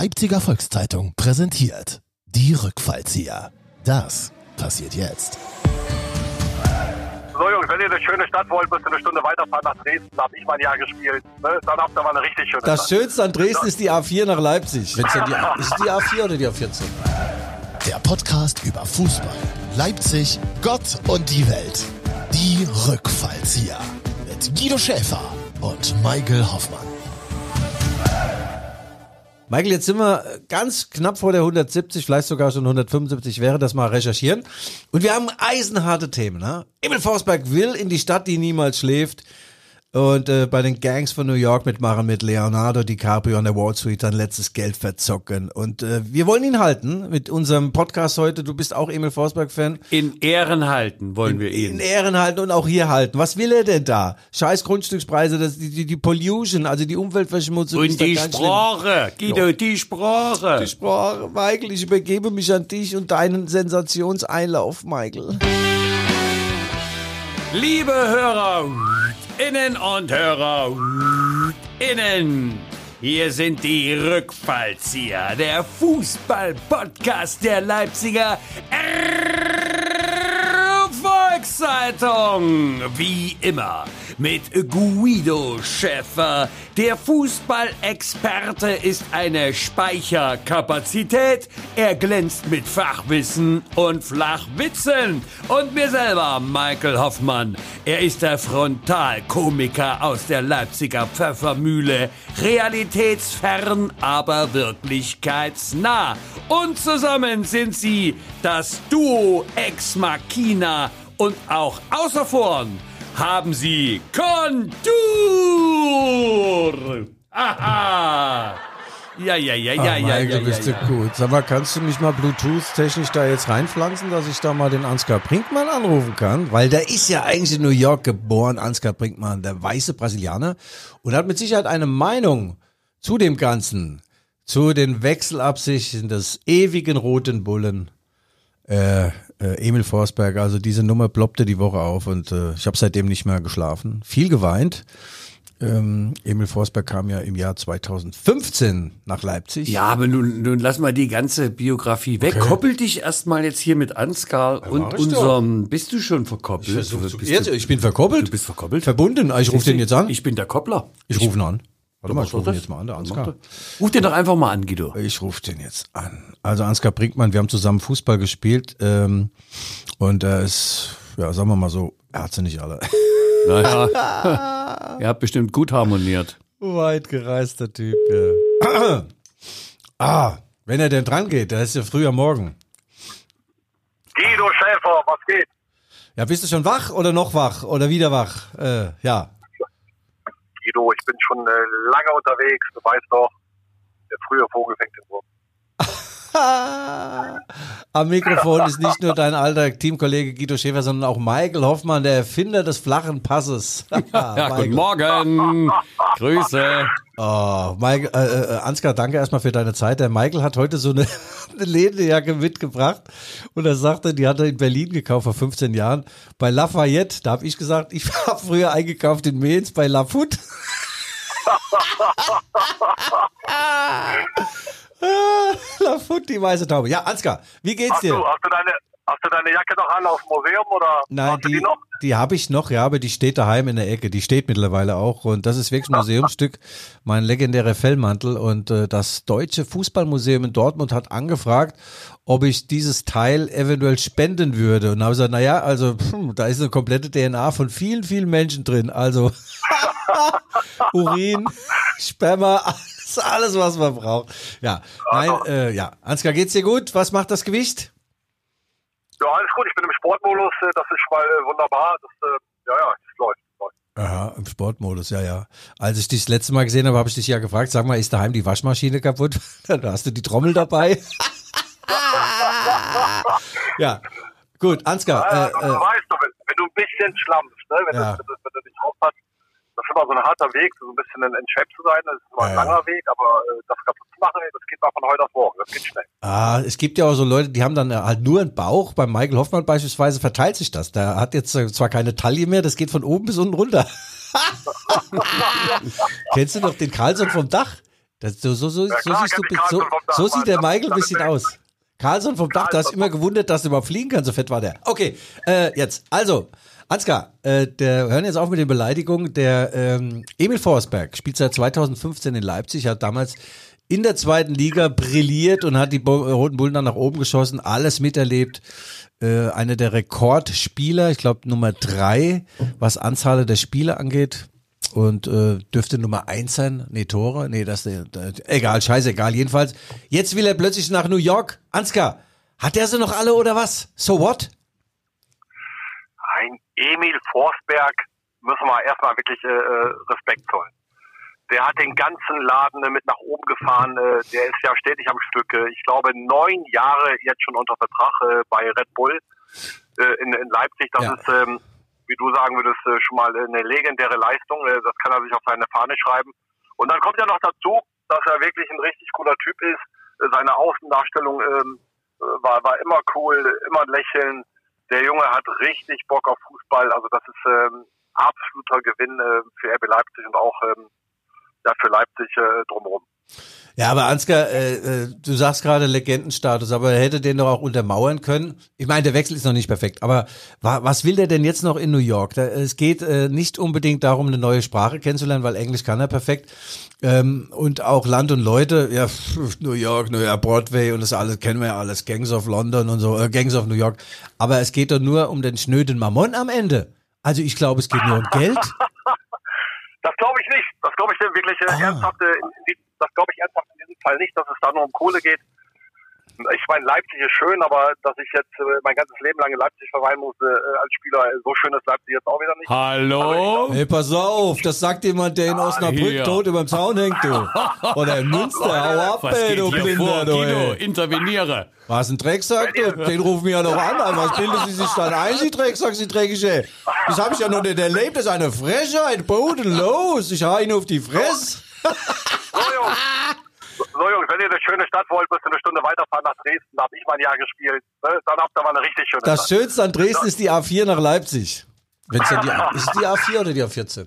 Leipziger Volkszeitung präsentiert die Rückfallzieher. Das passiert jetzt. So Jungs, wenn ihr eine schöne Stadt wollt, müsst ihr eine Stunde weiterfahren nach Dresden. Da habe ich mein Jahr gespielt. Ne? Dann habt ihr mal eine richtig schöne Das Stadt. Schönste an Dresden ist die A4 nach Leipzig. Wenn's dann die, ist die A4 oder die A14? Der Podcast über Fußball, Leipzig, Gott und die Welt. Die Rückfallzieher. Mit Guido Schäfer und Michael Hoffmann. Michael, jetzt sind wir ganz knapp vor der 170, vielleicht sogar schon 175 wäre das mal recherchieren. Und wir haben eisenharte Themen. Ne? Emil Forsberg will in die Stadt, die niemals schläft. Und äh, bei den Gangs von New York mitmachen mit Leonardo DiCaprio an der Wall Street sein letztes Geld verzocken. Und äh, wir wollen ihn halten mit unserem Podcast heute. Du bist auch Emil Forsberg-Fan. In Ehren halten wollen wir In ihn. Ehren halten und auch hier halten. Was will er denn da? Scheiß Grundstückspreise, das, die, die, die Pollution, also die Umweltverschmutzung. Und die ganz schlimm. Sprache, Guido, die Sprache. Die Sprache, Michael, ich übergebe mich an dich und deinen Sensationseinlauf, Michael. Liebe Hörer, innen und Hörer, innen. Hier sind die Rückfallzieher, der Fußball-Podcast der Leipziger Volkszeitung. Wie immer mit Guido Schäfer. Der Fußballexperte ist eine Speicherkapazität. Er glänzt mit Fachwissen und Flachwitzen. Und mir selber, Michael Hoffmann. Er ist der Frontalkomiker aus der Leipziger Pfeffermühle. Realitätsfern, aber wirklichkeitsnah. Und zusammen sind sie das Duo Ex Machina und auch außer vorn haben sie Kontur. Aha. Ja, ja, ja, ja, ja, Michael, ja, du bist ja, ja ja. gut. Sag mal, kannst du mich mal Bluetooth-technisch da jetzt reinpflanzen, dass ich da mal den Ansgar Brinkmann anrufen kann? Weil der ist ja eigentlich in New York geboren, Ansgar Brinkmann, der weiße Brasilianer. Und hat mit Sicherheit eine Meinung zu dem Ganzen, zu den Wechselabsichten des ewigen roten Bullen. Äh, äh, Emil Forsberg, also diese Nummer ploppte die Woche auf und äh, ich habe seitdem nicht mehr geschlafen. Viel geweint. Ähm, Emil Forsberg kam ja im Jahr 2015 nach Leipzig. Ja, aber nun, nun lass mal die ganze Biografie weg. Koppel dich erstmal jetzt hier mit Ansgar mach und unserem. Bist du schon verkoppelt? Ich, versuch Du jetzt, du- ich bin verkoppelt. Du bist verkoppelt? Verbunden. Ich rufe den jetzt an. Ich bin der Koppler. Ich rufe ihn an. Warte mal, ich rufe jetzt mal an, der Ansgar. Ruf den doch einfach mal an, Guido. Ich rufe den jetzt an. Also Ansgar Brinkmann, wir haben zusammen Fußball gespielt ähm, und er ist, ja, sagen wir mal so, er hat sie nicht alle. Naja, ihr habt bestimmt gut harmoniert. Weit gereister Typ, ja. ah, wenn er denn dran geht, der ist ja früh am Morgen. Guido Schäfer, was geht? Ja, bist du schon wach oder noch wach oder wieder wach? Äh, ja. Guido, ich bin schon äh, lange unterwegs. Du weißt doch, der frühe Vogel fängt den Wurm. Am Mikrofon ist nicht nur dein alter Teamkollege Guido Schäfer, sondern auch Michael Hoffmann, der Erfinder des flachen Passes. Ja, guten Morgen. Grüße. Oh, Michael, äh, äh, Ansgar, danke erstmal für deine Zeit. Der Michael hat heute so eine, eine Lederjacke mitgebracht und er sagte, die hat er in Berlin gekauft vor 15 Jahren bei Lafayette. Da habe ich gesagt, ich habe früher eingekauft in Mainz bei Lafut. Lafut, die weiße Taube. Ja, Ansgar, wie geht's Hast du, dir? hast, du deine, hast du deine Jacke noch an aus dem Museum oder Nein, hast du die, die noch? die habe ich noch, ja, aber die steht daheim in der Ecke. Die steht mittlerweile auch. Und das ist wirklich ein Museumsstück, mein legendärer Fellmantel. Und äh, das Deutsche Fußballmuseum in Dortmund hat angefragt, ob ich dieses Teil eventuell spenden würde. Und habe gesagt, naja, also hm, da ist eine komplette DNA von vielen, vielen Menschen drin. Also Urin, Sperma, alles, alles, was man braucht. Ja, nein, äh, ja. Ansgar, geht's dir gut? Was macht das Gewicht? Ja, alles gut. Ich bin im Sportmodus. äh, Das ist mal äh, wunderbar. Das, äh, ja, ja, das läuft. das. Aha, im Sportmodus, ja, ja. Als ich dich das letzte Mal gesehen habe, habe ich dich ja gefragt, sag mal, ist daheim die Waschmaschine kaputt? da hast du die Trommel dabei. ja, gut, Ansgar, Äh, äh, du äh, weißt doch, wenn, wenn du ein bisschen schlammst, ne? wenn, Ja. du, wenn, du, du dich aufpasst, das ist immer so ein harter Weg, so ein bisschen ein, ein Chef zu sein. Das ist immer ein Ja, langer Weg, aber äh, das kaputt zu machen, das geht mal von heute auf morgen. Das geht schnell. ah, es gibt ja auch so Leute, die haben dann halt nur einen Bauch. Beim Michael Hoffmann beispielsweise verteilt sich das. Der hat jetzt äh, zwar keine Taille mehr, das geht von oben bis unten runter. Kennst du noch den Carlson vom Dach? Das, so, so, so, Ja, so, siehst du, so, so sieht der Michael ein bisschen aus. Carlson vom Dach, du hast immer gewundert, dass du überhaupt fliegen kannst, so fett war der. Okay, äh, jetzt, also, Ansgar, äh, der, hören jetzt auf mit den Beleidigungen. Der ähm, Emil Forsberg spielt seit 2015 in Leipzig, hat damals in der zweiten Liga brilliert und hat die Bo Roten Bullen dann nach oben geschossen, alles miterlebt. Äh, einer der Rekordspieler, ich glaube Nummer drei, was Anzahl der Spiele angeht. Und äh, dürfte Nummer eins sein. Nee, Tore. Nee, das, äh, egal, scheißegal. Jedenfalls, jetzt will er plötzlich nach New York. Ansgar, hat der sie noch alle oder was? So what? Emil Forsberg müssen wir erstmal wirklich äh, äh, Respekt zollen. Der hat den ganzen Laden äh, mit nach oben gefahren. Äh, der ist ja stetig am Stück. Äh, ich glaube, neun Jahre jetzt schon unter Vertrag äh, bei Red Bull äh, in, in Leipzig. Das Ja. ist, ähm, wie du sagen würdest, äh, schon mal eine legendäre Leistung. Äh, das kann er sich auf seine Fahne schreiben. Und dann kommt ja noch dazu, dass er wirklich ein richtig cooler Typ ist. Äh, seine Außendarstellung ähm, äh, war, war immer cool, immer ein Lächeln. Der Junge hat richtig Bock auf Fußball. Also das ist ähm, absoluter Gewinn äh, für RB Leipzig und auch ähm, ja, für Leipzig äh, drumherum. Ja, aber Ansgar, äh, äh, du sagst gerade Legendenstatus, aber er hätte den doch auch untermauern können. Ich meine, der Wechsel ist noch nicht perfekt, aber wa was will der denn jetzt noch in New York? Da, es geht äh, nicht unbedingt darum, eine neue Sprache kennenzulernen, weil Englisch kann er perfekt. Ähm, und auch Land und Leute, ja, pff, New York, New York, Broadway und das alles kennen wir ja alles, Gangs of London und so, äh, Gangs of New York. Aber es geht doch nur um den schnöden Mammon am Ende. Also ich glaube, es geht nur um Geld. Das glaube ich nicht. Das glaube ich wirklich äh, Ah. ernsthaft. Äh, das glaube ich ernsthaft in diesem Fall nicht, dass es da nur um Kohle geht. Ich meine, Leipzig ist schön, aber dass ich jetzt äh, mein ganzes Leben lang in Leipzig verweilen musste äh, als Spieler, äh, so schön ist Leipzig jetzt auch wieder nicht. Hallo? Hey, pass auf, das sagt jemand, der in Osnabrück hier. tot überm Zaun hängt, du. Oder in Münster, hau ab, Was ey, du hier Blinder, du, ey. interveniere. Was, ein Drecksack, du? Den rufen wir ja noch an. Aber Was bilden Sie sich dann ein, Sie Drecksack, Sie Dreckige? Das habe ich ja noch nicht erlebt, das ist eine Frechheit, bodenlos. Ich hau Ihnen auf die Fresse. So, Jungs. Wenn ihr eine schöne Stadt wollt, müsst ihr eine Stunde weiterfahren nach Dresden. Da habe ich mein Jahr gespielt. Ne? Dann habt ihr mal eine richtig schöne Das Stadt. Schönste an Dresden ist die A4 nach Leipzig. Wenn's denn die, A- ist die A4 oder die A14?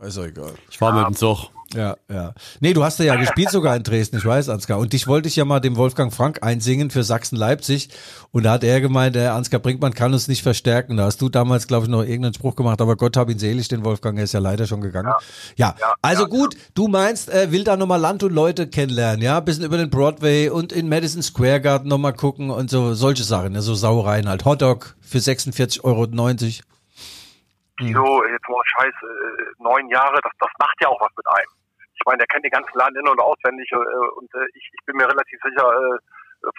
Ist doch egal. Ich war mit dem Zug. Ja, ja. Nee, du hast ja gespielt sogar in Dresden, ich weiß, Ansgar. Und dich wollte ich ja mal dem Wolfgang Frank einsingen für Sachsen-Leipzig. Und da hat er gemeint, der Ansgar Brinkmann kann uns nicht verstärken. Da hast du damals, glaube ich, noch irgendeinen Spruch gemacht, aber Gott hab ihn selig, den Wolfgang, er ist ja leider schon gegangen. Ja, Ja, also ja, gut, du meinst, er will da nochmal Land und Leute kennenlernen, ja? Bisschen über den Broadway und in Madison Square Garden nochmal gucken und so, solche Sachen, ne? so Sauereien halt. Hotdog für 46,90 Euro. So, jetzt mal Scheiß, äh, neun Jahre, das, das macht ja auch was mit einem. Ich meine, der kennt den ganzen Laden in- und auswendig äh, und äh, ich, ich bin mir relativ sicher, äh,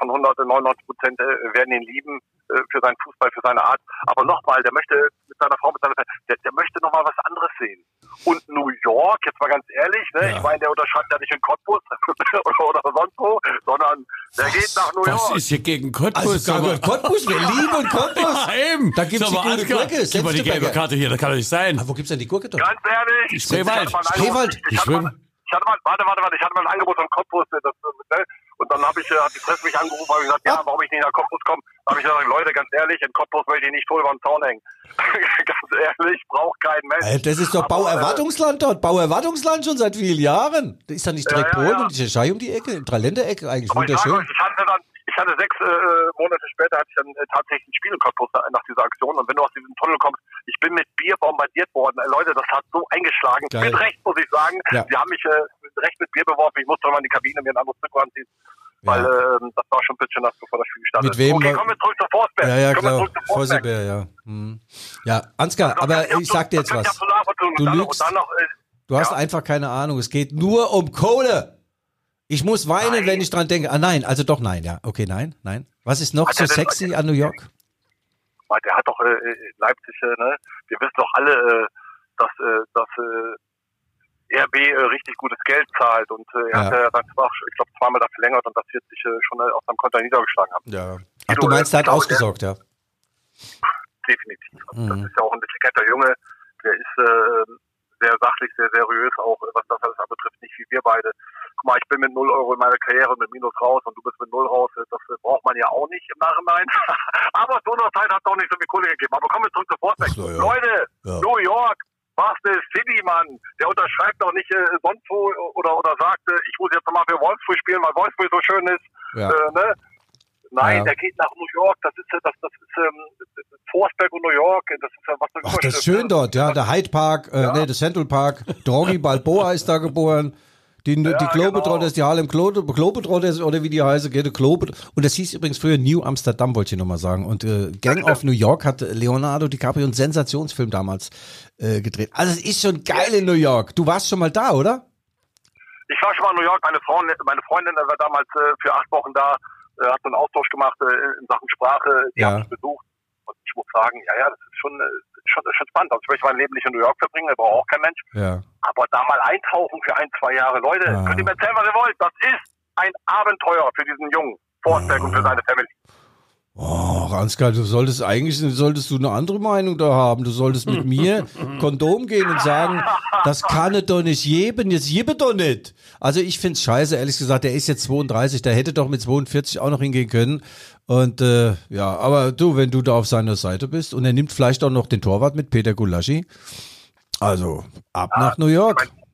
von 199 Prozent äh, werden ihn lieben äh, für seinen Fußball, für seine Art. Aber nochmal, der möchte mit seiner Frau, mit seiner der, der möchte nochmal was anderes sehen. Und New York, jetzt mal ganz ehrlich, ne, Ja. ich meine, der unterschreibt ja nicht in Cottbus oder, oder sonst wo, sondern der geht nach New Was York. ist hier gegen Cottbus? Also. Cottbus, wir lieben Cottbus. Ja, eben. Da gibt's Sag die gute Gurke, Gib mal die gelbe. Karte hier, das kann doch nicht sein. Ah, wo gibt's denn die Gurke doch? Ganz ehrlich. Spreewald. ich Spreewald. Ich hatte mal, schwimmen. Ich hatte mal, warte, warte, warte, ich hatte mal ein Angebot von Cottbus, das, ne? und dann habe ich, äh, hat die Presse mich angerufen, habe gesagt, ja, warum ich nicht nach Cottbus komme. Da habe ich gesagt, Leute, ganz ehrlich, in Cottbus möchte ich nicht tot über den Zaun hängen. ganz ehrlich, braucht kein Mensch. Äh, Das ist doch Bauerwartungsland dort. Bauerwartungsland schon seit vielen Jahren. Ist da nicht direkt Ja, ja, Polen ja. und die Tschechei um die Ecke, im Dreiländereck eigentlich. Aber ich sage Wunderschön. euch, ich hatte dann, ich hatte sechs äh, Monate später hatte ich dann äh, tatsächlich ein Spiel in Cottbus nach dieser Aktion. Und wenn du aus diesem Tunnel kommst, ich bin mit Bier bombardiert worden. Äh, Leute, das hat so eingeschlagen. Geil. Mit Recht, muss ich sagen. Ja. Sie haben mich äh, mit Recht mit Bier beworfen. Ich musste mal in die Kabine mir ein anderes Trikot anziehen. Weil Ja. ähm, das war schon ein bisschen nass, bevor das Spiel gestartet Mit wem Okay, kommen wir zurück zu Forsberg. Ja, ja, klar. Vorsebär, ja. Hm. Ja, Ansgar, kann aber auch ich sag dir jetzt was. ich. Du lügst. Äh, Du hast Ja. einfach keine Ahnung. Es geht nur um Kohle. Ich muss weinen, Nein. wenn ich dran denke. Ah, nein, also doch nein, ja. Okay, nein, nein. Was ist noch Hat so er denn- sexy an New York? der hat doch äh, äh, Leipzig, äh, ne? Wir wissen doch alle, äh, dass, äh, dass äh, RB richtig gutes Geld zahlt und er Ja. hat ja dann zwar, ich glaube, zweimal da verlängert und das wird sich schon auf seinem Konto niedergeschlagen haben. Ja. Ach, du meinst, der hat ausgesorgt, ja. Definitiv. Also Das Mhm. ist ja auch ein intelligenter Junge, der ist sehr sachlich, sehr seriös, auch was das alles anbetrifft, nicht wie wir beide. Guck mal, ich bin mit 0 Euro in meiner Karriere mit Minus raus und du bist mit 0 raus. Das braucht man ja auch nicht im Nachhinein. Aber zu unserer Zeit hat es auch nicht so viel Kohle gegeben. Aber kommen wir zurück zu. Ach so, ja. Leute, Ja. New York, Basel City, Mann. Der unterschreibt doch nicht äh, sonst wo oder, oder sagt, äh, ich muss jetzt mal für Wolfsburg spielen, weil Wolfsburg so schön ist. Ja. Äh, ne? Nein, Ja. der geht nach New York. Das ist, das, das ist ähm, Forsberg und New York. Das ist ja was für Ach, das ist schön dort, ja. Der Hyde Park, äh, nee, der Central Park. Droggy Balboa ist da geboren. Die, die Globetrotters, die Harlem Glo- Globetrotters oder wie die heißen, geht, Globe Und das hieß übrigens früher New Amsterdam, wollte ich nochmal sagen. Und äh, Gang of New York hat Leonardo DiCaprio einen Sensationsfilm damals äh, gedreht. Also es ist schon geil in New York. Du warst schon mal da, oder? Ich war schon mal in New York. Meine Freundin, meine Freundin war damals äh, für acht Wochen da, äh, hat so einen Austausch gemacht äh, in Sachen Sprache. Die Ja. hat mich besucht. Und ich muss sagen, ja, ja, das ist schon, äh, schon, schon spannend. Also ich möchte mein Leben nicht in New York verbringen, da braucht auch kein Mensch. Ja. Aber da mal eintauchen für ein, zwei Jahre. Leute, Ja. könnt ihr mir erzählen, was ihr wollt. Das ist ein Abenteuer für diesen Jungen. Forsberg und für seine Family. Oh, Ansgar, du solltest eigentlich, solltest du eine andere Meinung da haben. Du solltest mit mir Kondom gehen und sagen, das kann es doch nicht geben, jetzt gebe doch nicht. Also ich find's scheiße, ehrlich gesagt, der ist jetzt 32, der hätte doch mit 42 auch noch hingehen können. Und äh, ja, aber du, wenn du da auf seiner Seite bist und er nimmt vielleicht auch noch den Torwart mit, Peter Gulaschi, also ab nach New York. Ich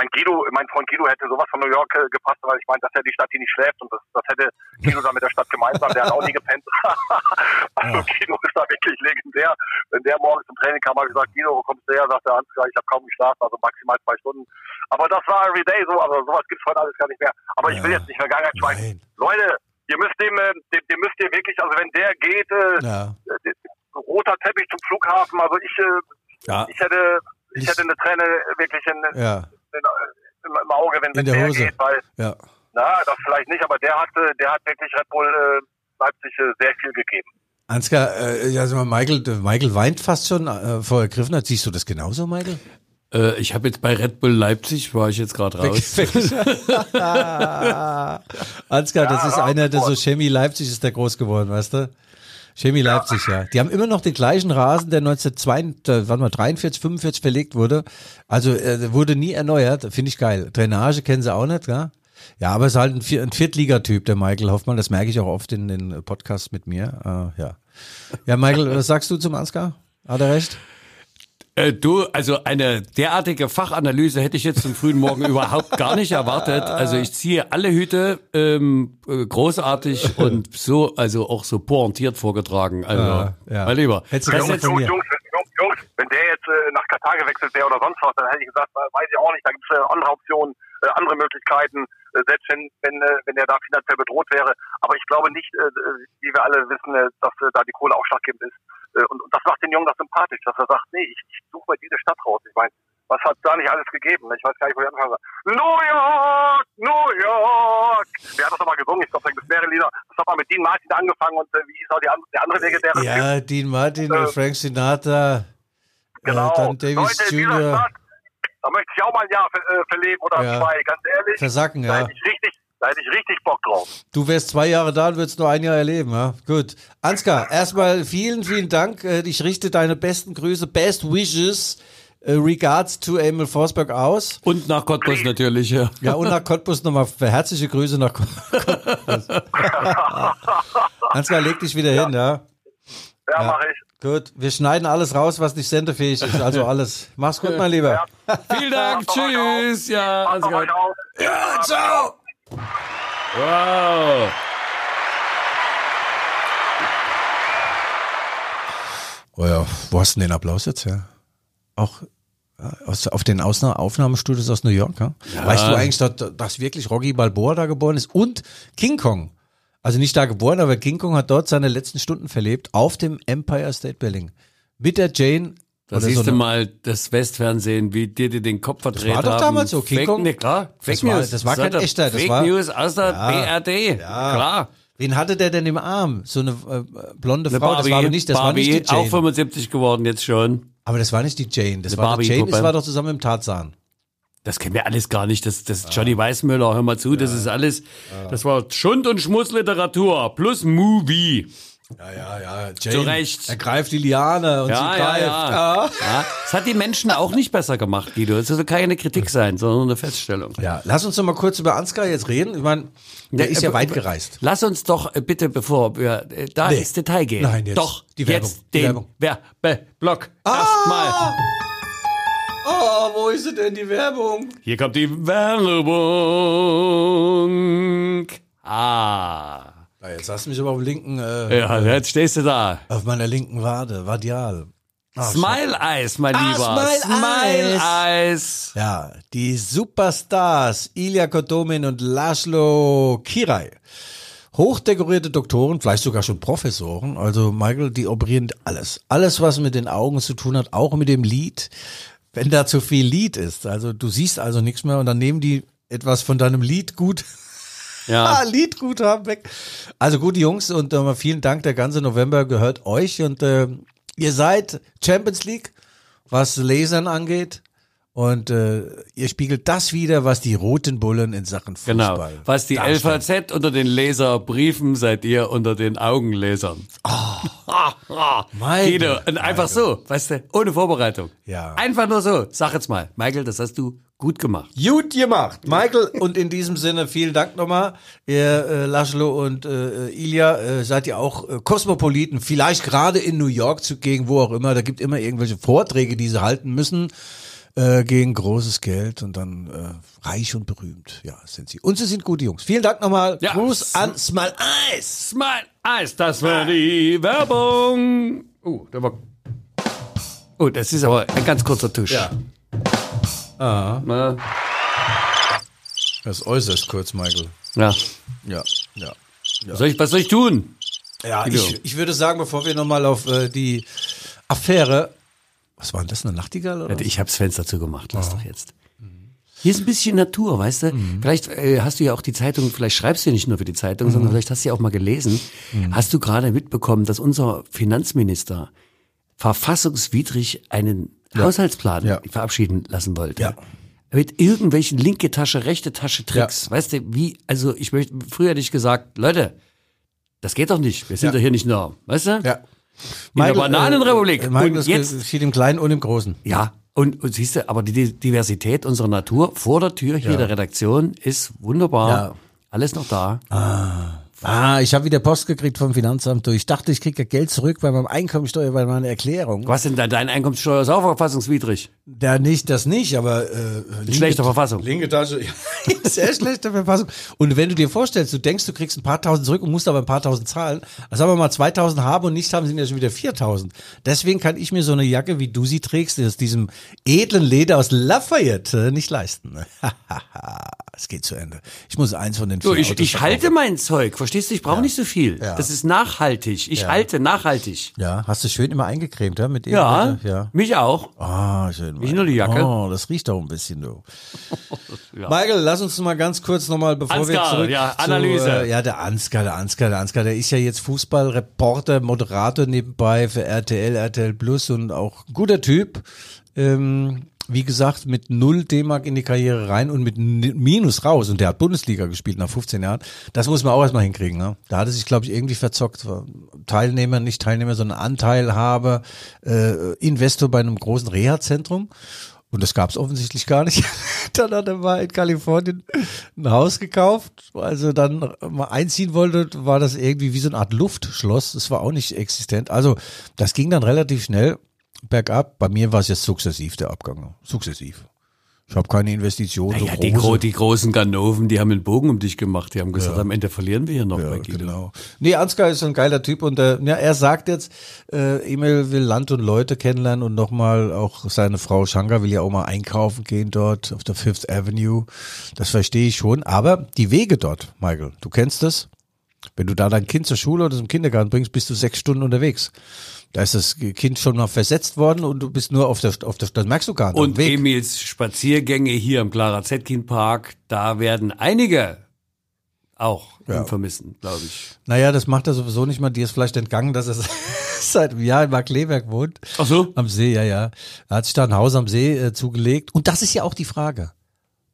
meine, Guido, mein Freund Guido hätte sowas von New York äh, gepasst, weil ich meine, das ist ja die Stadt, die nicht schläft und das, das hätte Guido dann mit der Stadt gemeinsam, der hat auch nie gepennt. also Guido ist da wirklich legendär. Wenn der morgens zum Training kam, habe ich gesagt, Guido, wo kommst du her? Sagt der Ansgar, ich habe kaum geschlafen, also maximal zwei Stunden. Aber das war everyday so, also sowas gibt's heute alles gar nicht mehr. Aber ich will jetzt nicht Vergangenheit schweigen. Nein. Leute, ihr müsst dem, äh, dem, dem müsst ihr wirklich, also wenn der geht, äh, Ja. äh, roter Teppich zum Flughafen, also ich, äh, Ja. ich hätte, ich Ich- hätte eine Träne wirklich in, Ja, in, im, im Auge, wenn In es der der Hose. geht, weil, ja. na, das vielleicht nicht, aber der hat, äh, der hat wirklich Red Bull äh, Leipzig äh, sehr viel gegeben. Ansgar, äh, ja, sag mal, Michael, Michael weint fast schon äh, vor Griffenheit. Siehst du das genauso, Michael? Äh, ich habe jetzt bei Red Bull Leipzig, war ich jetzt gerade raus. Ansgar, das Ja, ist einer, der so. Chemie Leipzig ist der groß geworden, weißt du? Chemie Leipzig, ja. Die haben immer noch den gleichen Rasen, der 1942, äh, warte mal, 43, 45 verlegt wurde. Also äh, wurde nie erneuert, finde ich geil. Drainage kennen sie auch nicht, ja? Ja, aber es ist halt ein, Vier- ein Viertligatyp, der Michael Hoffmann. Das merke ich auch oft in den Podcasts mit mir. Äh, ja. Ja, Michael, was sagst du zum Ansgar? Hat er recht? Äh, du, also eine derartige Fachanalyse hätte ich jetzt zum frühen Morgen überhaupt gar nicht erwartet. Also ich ziehe alle Hüte ähm, äh, großartig und so, also auch so pointiert vorgetragen. Also, Ja, ja. mein Lieber. Hättest du Das jetzt, von Jungs, mir. Jungs, Jungs, Jungs, wenn der jetzt äh, nach Katar gewechselt wäre oder sonst was, dann hätte ich gesagt, weiß ich auch nicht, da gibt es äh, andere Optionen, äh, andere Möglichkeiten, äh, selbst wenn, wenn, äh, wenn der da finanziell bedroht wäre. Aber ich glaube nicht, äh, äh, wie wir alle wissen, äh, dass äh, da die Kohle ausschlaggebend ist. Äh, und, und das macht den Jungen das sympathisch, dass er sagt, nee, ich, ich suche mal diese Stadt raus. Ich meine, was hat da nicht alles gegeben? Ich weiß gar nicht, wo ich anfangen soll. New York, New York. Wer hat das nochmal gesungen? Ich glaube, da gibt es mehrere Lieder. Das hat mal mit Dean Martin angefangen und äh, wie hieß auch die, der andere legendäre Typ? Ja, Dean Martin, Äh, Frank Sinatra, Genau. äh, dann Davis Leute, Jr. Stadt, da möchte ich auch mal ein Jahr ver äh, verleben oder Ja. zwei, ganz ehrlich. Versacken, Da ja. hätte ich richtig, da hätte ich richtig Bock drauf. Du wärst zwei Jahre da und würdest nur ein Jahr erleben, ja? Gut. Ansgar, erstmal vielen, vielen Dank. Äh, Ich richte deine besten Grüße, best wishes, äh, regards to Emil Forsberg aus. und nach Cottbus natürlich, ja. Ja, und nach Cottbus nochmal herzliche Grüße nach Cottbus. Ansgar, leg dich wieder hin, ja? Ja, Ja. mache ich. Gut, wir schneiden alles raus, was nicht sendefähig ist, also alles. Mach's gut, mein Lieber. Vielen Dank, tschüss, ja, alles gut. Ja, ciao! Wow. Oh ja, wo hast du denn den Applaus jetzt her? Auch äh, aus, auf den Ausna Aufnahmestudios aus New York, ja? Weißt du eigentlich, dass, dass wirklich Rocky Balboa da geboren ist und King Kong? Also nicht da geboren, aber King Kong hat dort seine letzten Stunden verlebt auf dem Empire State Building. Mit der Jane. Da oder siehst so du mal das Westfernsehen, wie dir die den Kopf verdreht war doch haben. damals so, King Fake, Kong? nee, klar, Fake Das war- News. das war kein echter, das Fake war- News aus der Ja. BRD, klar. Wen hatte der denn im Arm? So eine äh, blonde Eine Frau. das war aber nicht, das war Barbie, nicht die Jane. auch 75 geworden jetzt schon. aber das war nicht die Jane. Das Eine war die Jane, das Barbie-Puppe. war doch zusammen mit Tarzan. Das kennen wir alles gar nicht. Das, das Johnny Weissmüller, hör mal zu, das ist alles, das war Schund- und Schmutzliteratur plus Movie. Ja, ja, ja. Jane, Zu Recht. Er greift die Liane und Ja, sie ja, greift. ja. ja. Das hat die Menschen auch nicht besser gemacht, Guido. Das soll keine Kritik sein, sondern eine Feststellung. Ja, lass uns noch mal kurz über Ansgar jetzt reden. Ich meine, der Ja, ist ja äh, weit gereist. Lass uns doch äh, bitte, bevor wir äh, da Nee. ins Detail gehen. Nein, jetzt Doch, die Werbung, jetzt den Werbung. Werbeblock. Erstmal. Oh, wo ist denn die Werbung? Hier kommt die Werbung. Ah. Ja, jetzt hast du mich aber auf linken, äh, Ja, jetzt stehst du da. auf meiner linken Wade, Vadial. Ach, Smile Eyes, mein Ah, Lieber. Smile Eyes. Ja, die Superstars Ilya Kodomin und Laszlo Kirai. Hochdekorierte Doktoren, vielleicht sogar schon Professoren. Also Michael, die operieren alles. Alles, was mit den Augen zu tun hat, auch mit dem Lid. Wenn da zu viel Lid ist, also du siehst also nichts mehr und dann nehmen die etwas von deinem Lidgut, ah, Ja. Lidgut haben weg. Also gute Jungs und äh, vielen Dank, der ganze November gehört euch und äh, ihr seid Champions League, was Lasern angeht. Und äh, ihr spiegelt das wieder, was die roten Bullen in Sachen Fußball. Genau. Was die darstellen. LVZ unter den Leserbriefen seid ihr unter den Augenlesern. Michael, Guido, und einfach so, weißt du, ohne Vorbereitung. Ja. Einfach nur so. Sag jetzt mal, Michael, das hast du gut gemacht. Gut gemacht, Michael. Und in diesem Sinne vielen Dank nochmal, ihr äh, Laszlo und äh, Ilja. Äh, seid ihr auch äh, Kosmopoliten? Vielleicht gerade in New York zugegen, wo auch immer. Da gibt immer irgendwelche Vorträge, die sie halten müssen äh, gegen großes Geld und dann äh, reich und berühmt. Ja, sind sie. Und sie sind gute Jungs. Vielen Dank nochmal. Ja. Gruß an Smile Eyes. Smile Eyes, das war die Werbung. Oh, da war. Oh, das ist aber ein ganz kurzer Tusch. Ja. Na, Das ist äußerst kurz, Michael. ja. Ja, ja. Was, soll ich, was soll ich tun? Ja, ich, ich würde sagen, bevor wir nochmal auf äh, die Affäre. Was war denn das, eine Nachtigall? Oder? Ich hab's Fenster zugemacht, lass doch jetzt. Hier ist ein bisschen Natur, weißt du? Vielleicht äh, hast du ja auch die Zeitung, vielleicht schreibst du ja nicht nur für die Zeitung, sondern vielleicht hast du ja auch mal gelesen. Hast du gerade mitbekommen, dass unser Finanzminister verfassungswidrig einen Haushaltsplan Ja. verabschieden lassen wollte? Ja. Mit irgendwelchen linke Tasche, rechte Tasche Tricks. Ja. Weißt du, wie, also ich möchte, früher hätte ich gesagt, Leute, das geht doch nicht. Wir sind Ja. doch hier nicht nur, weißt du? Ja. In der Bananenrepublik. Äh, Michael, Und jetzt geschieht im Kleinen und im Großen. ja, und, und siehst du, aber die Di- Diversität unserer Natur vor der Tür hier Ja. der Redaktion ist wunderbar. Ja. Alles noch da. Ah, ich habe wieder Post gekriegt vom Finanzamt. Ich dachte, ich kriege ja Geld zurück bei meinem Einkommensteuer, bei meiner Erklärung. Was denn da? Deine Einkommenssteuer ist auch verfassungswidrig. Da nicht, das nicht, aber äh, linke- schlechter Verfassung. Linke Tasche, ja, sehr schlechte Verfassung. Und wenn du dir vorstellst, du denkst, du kriegst ein paar tausend zurück und musst aber ein paar tausend zahlen. Also sagen wir mal 2000 haben und nicht haben, sind ja schon wieder 4000. Deswegen kann ich mir so eine Jacke, wie du sie trägst, aus diesem edlen Leder aus Lafayette nicht leisten. es geht zu Ende. Ich muss eins von den So, vier ich, Autos ich verkaufen. halte mein Zeug, verstehst du? Ich brauche nicht so viel. Ja. Das ist nachhaltig. Ich halte nachhaltig. Ja, hast du schön immer eingecremt, ja? Mit Ja, ja. mich auch. Ah, schön. Nicht nur die Jacke. Oh, das riecht auch ein bisschen, du. Ja. Michael, lass uns mal ganz kurz nochmal, bevor wir Ansgar, zurück ja, zu, Analyse. äh, ja, der Ansgar, der Ansgar, der Ansgar, der ist ja jetzt Fußballreporter, Moderator nebenbei für RTL, RTL Plus und auch ein guter Typ. Ähm, wie gesagt, mit null D-Mark in die Karriere rein und mit Minus raus. Und der hat Bundesliga gespielt nach 15 Jahren. Das muss man auch erstmal hinkriegen. Ne? Da hat er sich, glaube ich, irgendwie verzockt. Teilnehmer, nicht Teilnehmer, sondern Anteilhaber, äh, Investor bei einem großen Reha-Zentrum. Und das gab es offensichtlich gar nicht. dann hat er mal in Kalifornien ein Haus gekauft. Also dann mal einziehen wollte, war das irgendwie wie so eine Art Luftschloss. Das war auch nicht existent. Also das ging dann relativ schnell bergab. Bei mir war es jetzt sukzessiv der Abgang. Sukzessiv. Ich habe keine Investitionen. so Ja, die, große. gro die großen Ganoven, die haben einen Bogen um dich gemacht. Die haben gesagt, am Ende verlieren wir hier noch bei Guido. Genau. Nee, Ansgar ist ein geiler Typ und äh, ja, er sagt jetzt, äh, Emil will Land und Leute kennenlernen und nochmal auch seine Frau Shankar will ja auch mal einkaufen gehen dort auf der Fifth Avenue. Das verstehe ich schon, aber die Wege dort, Michael, du kennst das? Wenn du da dein Kind zur Schule oder zum Kindergarten bringst, bist du sechs Stunden unterwegs. Da ist das Kind schon mal versetzt worden und du bist nur auf der, auf der, das merkst du gar nicht. Und. Emils Spaziergänge hier im Clara Zetkin Park, da werden einige auch Ja. ihn vermissen, glaube ich. Naja, das macht er sowieso nicht mal. Dir ist vielleicht entgangen, dass er seit einem Jahr in Markleberg wohnt. Ach so? Am See, ja, ja. Er hat sich da ein Haus am See äh, zugelegt. Und das ist ja auch die Frage.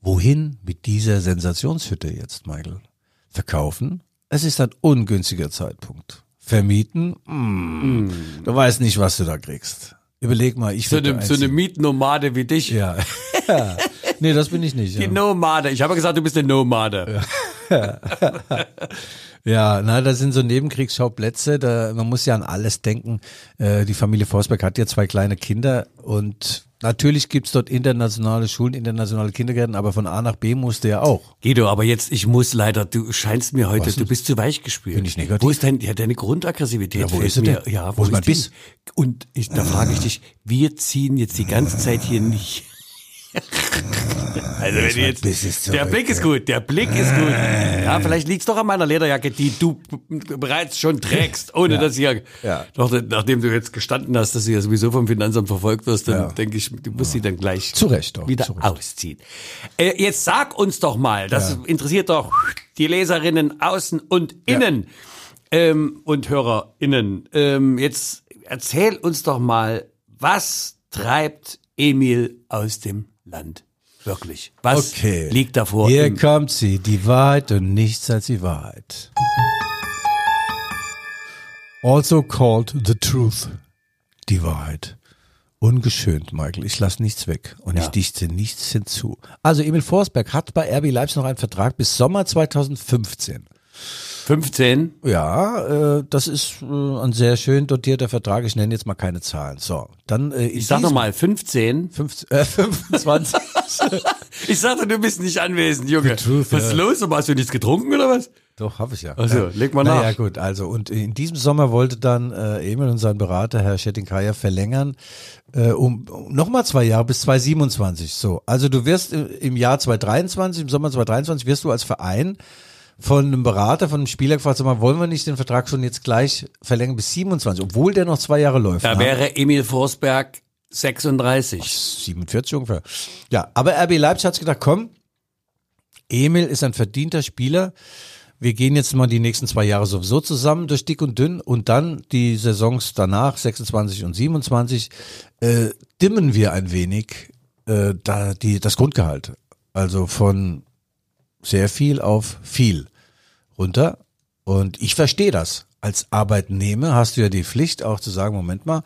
Wohin mit dieser Sensationshütte jetzt, Michael? Verkaufen? Es ist ein ungünstiger Zeitpunkt. Vermieten? Mm. Du weißt nicht, was du da kriegst. Überleg mal, ich So eine, so eine. Mietnomade wie dich. Ja. ja. Nee, das bin ich nicht. Die Ja. Nomade. Ich habe gesagt, du bist eine Nomade. Ja, na, das sind so Nebenkriegsschauplätze. Da, man muss ja an alles denken. Äh, die Familie Forsberg hat ja zwei kleine Kinder und natürlich gibt's dort internationale Schulen, internationale Kindergärten, aber von A nach B musste ja auch. Guido, aber jetzt, ich muss leider, du scheinst mir heute, du bist zu weich gespült. Bin ich negativ? Wo ist dein, ja, deine Grundaggressivität? Ja, wo ist mir. Ja, Wo ist mein? Biss? Und ich, da frage ich dich, wir ziehen jetzt die ganze Zeit hier nicht. Also wenn mein jetzt, der Blick ist gut, der Blick ist gut. Ja, vielleicht liegt's doch an meiner Lederjacke, die du bereits schon trägst, ohne dass ich ja, Ja. Doch, nachdem du jetzt gestanden hast, dass du ja sowieso vom Finanzamt verfolgt wirst, dann Ja. denke ich, du musst sie dann gleich Zu Recht auch, wieder zu Recht. ausziehen. Äh, jetzt sag uns doch mal, das interessiert doch die Leserinnen außen und innen ähm, und HörerInnen. Ähm, jetzt erzähl uns doch mal, was treibt Emil aus dem Land? Wirklich. Was Okay. liegt davor? Hier kommt sie, die Wahrheit und nichts als die Wahrheit. Also called the truth. Die Wahrheit. Ungeschönt, Michael. Ich lasse nichts weg und ich dichte nichts hinzu. Also Emil Forsberg hat bei RB Leipzig noch einen Vertrag bis Sommer 2015. 15? Ja, äh, das ist äh, ein sehr schön dotierter Vertrag. Ich nenne jetzt mal keine Zahlen. So, dann äh, Ich sag noch mal 15. 15, äh, 25. Ich sagte, du bist nicht anwesend, Junge. truth, was ist ja. los? Hast du nichts getrunken oder was? Doch, habe ich ja. Ach so, ja. leg mal naja, nach. gut, also und in diesem Sommer wollte dann äh, Emil und sein Berater, Herr Schettinkaya, verlängern äh, um, um nochmal zwei Jahre bis 2027. So, also du wirst im, im Jahr 2023, im Sommer 2023, wirst du als Verein von einem Berater, von einem Spieler gefragt, sag mal, wollen wir nicht den Vertrag schon jetzt gleich verlängern bis 27, obwohl der noch zwei Jahre läuft. Da ne? wäre Emil Forsberg 36. 47 ungefähr. Ja, aber RB Leipzig hat gedacht, komm, Emil ist ein verdienter Spieler. Wir gehen jetzt mal die nächsten zwei Jahre sowieso zusammen durch dick und dünn und dann die Saisons danach, 26 und 27, äh, dimmen wir ein wenig äh, da die, das Grundgehalt. Also von sehr viel auf viel runter. Und ich verstehe das. Als Arbeitnehmer hast du ja die Pflicht auch zu sagen, Moment mal,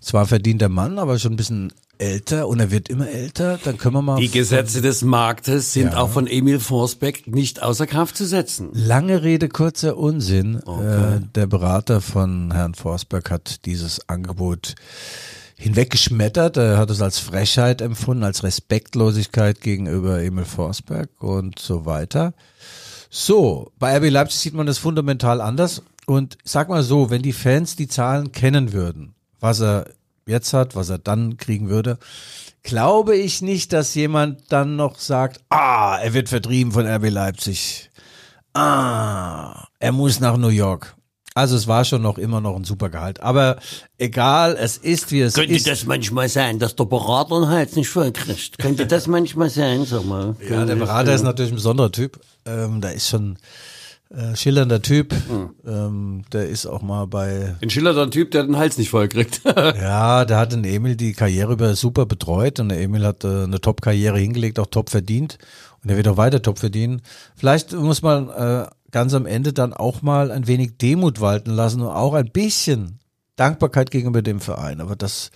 zwar verdient der Mann, aber schon ein bisschen älter und er wird immer älter, dann können wir mal Die Gesetze des Marktes sind Ja. auch von Emil Forsberg nicht außer Kraft zu setzen. Lange Rede, kurzer Unsinn. Äh, der Berater von Herrn Forsberg hat dieses Angebot hinweggeschmettert. Er hat es als Frechheit empfunden, als Respektlosigkeit gegenüber Emil Forsberg und so weiter. So, bei RB Leipzig sieht man das fundamental anders. Und sag mal so, wenn die Fans die Zahlen kennen würden, was er jetzt hat, was er dann kriegen würde, glaube ich nicht, dass jemand dann noch sagt, ah, er wird vertrieben von RB Leipzig. Ah, er muss nach New York. Also es war schon noch immer noch ein super Gehalt. Aber egal, es ist wie es Könnte ist. das manchmal sein, dass der Berater den Hals nicht voll kriegt? Könnte das manchmal sein, sag mal? ja, der Berater ist natürlich ein besonderer Typ. Ähm, da ist schon äh, schillernder Typ. Ähm, der ist auch mal bei Ein schillernder Typ, der den Hals nicht voll kriegt. Ja, da hat den Emil die Karriere über super betreut und der Emil hat äh, eine Top-Karriere hingelegt, auch top verdient und er wird auch weiter top verdienen. Vielleicht muss man äh, ganz am Ende dann auch mal ein wenig Demut walten lassen und auch ein bisschen Dankbarkeit gegenüber dem Verein, aber das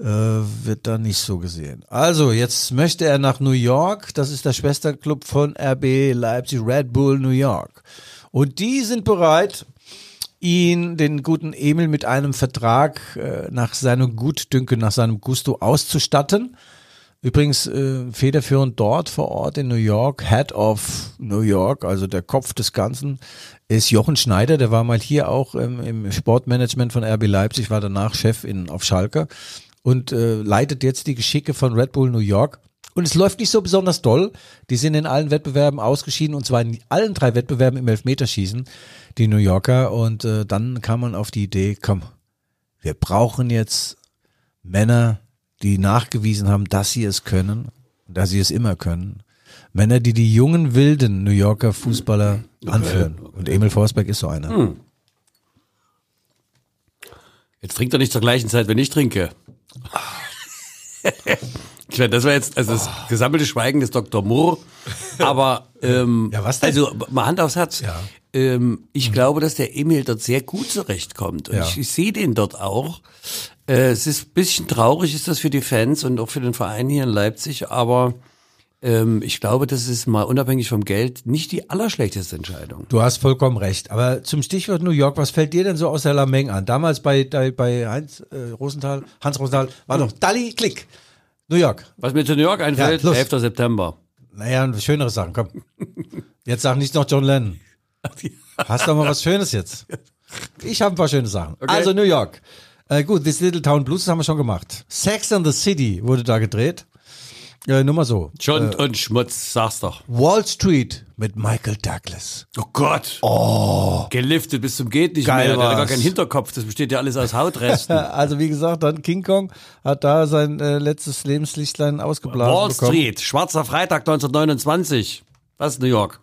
äh, wird da nicht so gesehen. Also, jetzt möchte er nach New York, das ist der Schwesterclub von RB Leipzig, Red Bull New York. Und die sind bereit, ihn, den guten Emil, mit einem Vertrag äh, nach seinem Gutdünken, nach seinem Gusto auszustatten. Übrigens äh, federführend dort vor Ort in New York, Head of New York, also der Kopf des Ganzen, ist Jochen Schneider. Der war mal hier auch ähm, im Sportmanagement von RB Leipzig, war danach Chef in, auf Schalke und äh, leitet jetzt die Geschicke von Red Bull New York. Und es läuft nicht so besonders doll. Die sind in allen Wettbewerben ausgeschieden und zwar in allen drei Wettbewerben im Elfmeterschießen, die New Yorker. Und äh, dann kam man auf die Idee, komm, wir brauchen jetzt Männer, die nachgewiesen haben, dass sie es können, dass sie es immer können. Männer, die die jungen, wilden New Yorker Fußballer anführen. Und Emil Forsberg ist so einer. Jetzt trinkt er nicht zur gleichen Zeit, wenn ich trinke. Ich meine, das war jetzt also das gesammelte Schweigen des Dr. Moore. Aber ähm, Ja, was denn? also mal Hand aufs Herz. Ja. Ähm, ich glaube, dass der Emil dort sehr gut zurechtkommt. Und Ja. ich, ich sehe den dort auch. Äh, es ist ein bisschen traurig, ist das für die Fans und auch für den Verein hier in Leipzig, aber ähm, ich glaube, das ist mal unabhängig vom Geld nicht die allerschlechteste Entscheidung. Du hast vollkommen recht. Aber zum Stichwort New York, was fällt dir denn so aus der Lameng an? Damals bei, bei, Heinz äh, Rosenthal, Hans Rosenthal, war doch Dalli Klick. New York. Was mir zu New York einfällt, Ja, los. 11. September. Naja, schönere Sachen, komm. Jetzt sag nicht noch John Lennon. Hast doch mal was Schönes jetzt. Ich habe ein paar schöne Sachen. Also New York. Äh, gut, This Little Town Blues das haben wir schon gemacht. Sex and the City wurde da gedreht. Äh, nur mal so. Schund und Schmutz, sag's doch. Wall Street mit Michael Douglas. Oh Gott. Oh. Geliftet bis zum geht nicht Geil mehr. Der hat gar keinen Hinterkopf. Das besteht ja alles aus Hautresten. Also wie gesagt, dann King Kong hat da sein äh, letztes Lebenslichtlein ausgeblasen Wall bekommen. Street, Schwarzer Freitag 1929. Was ist New York?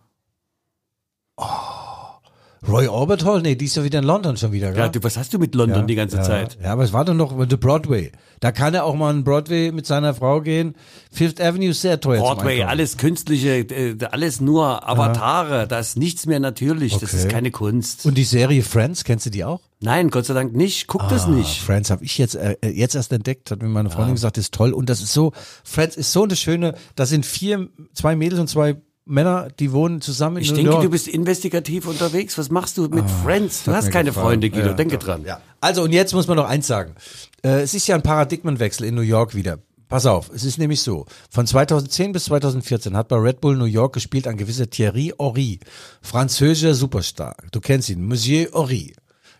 Roy Orbit Hall? Nee, die ist ja wieder in London schon wieder, Ja, gell? du, was hast du mit London die ganze ja, Zeit? Ja, aber es war doch noch The Broadway. Da kann er auch mal in Broadway mit seiner Frau gehen. Fifth Avenue ist sehr teuer Broadway, alles künstliche, äh, alles nur Avatare. Da ist nichts mehr natürlich. Das Okay. ist keine Kunst. Und die Serie Friends, kennst du die auch? Nein, Gott sei Dank nicht. Guck das nicht. Friends habe ich jetzt äh, jetzt erst entdeckt, hat mir meine Freundin gesagt, ist toll und das ist so Friends ist so eine schöne, da sind vier zwei Mädels und zwei Männer, die wohnen zusammen in Ich New denke, York. du bist investigativ unterwegs. Was machst du mit Friends? Du hast keine gefallen. Freunde, Guido. Ja, Denke doch. dran. Ja. Also und jetzt muss man noch eins sagen. Äh, es ist ja ein Paradigmenwechsel in New York wieder. Pass auf, es ist nämlich so. Von 2010 bis 2014 hat bei Red Bull New York gespielt ein gewisser Thierry Horry, französischer Superstar. Du kennst ihn, Monsieur Horry.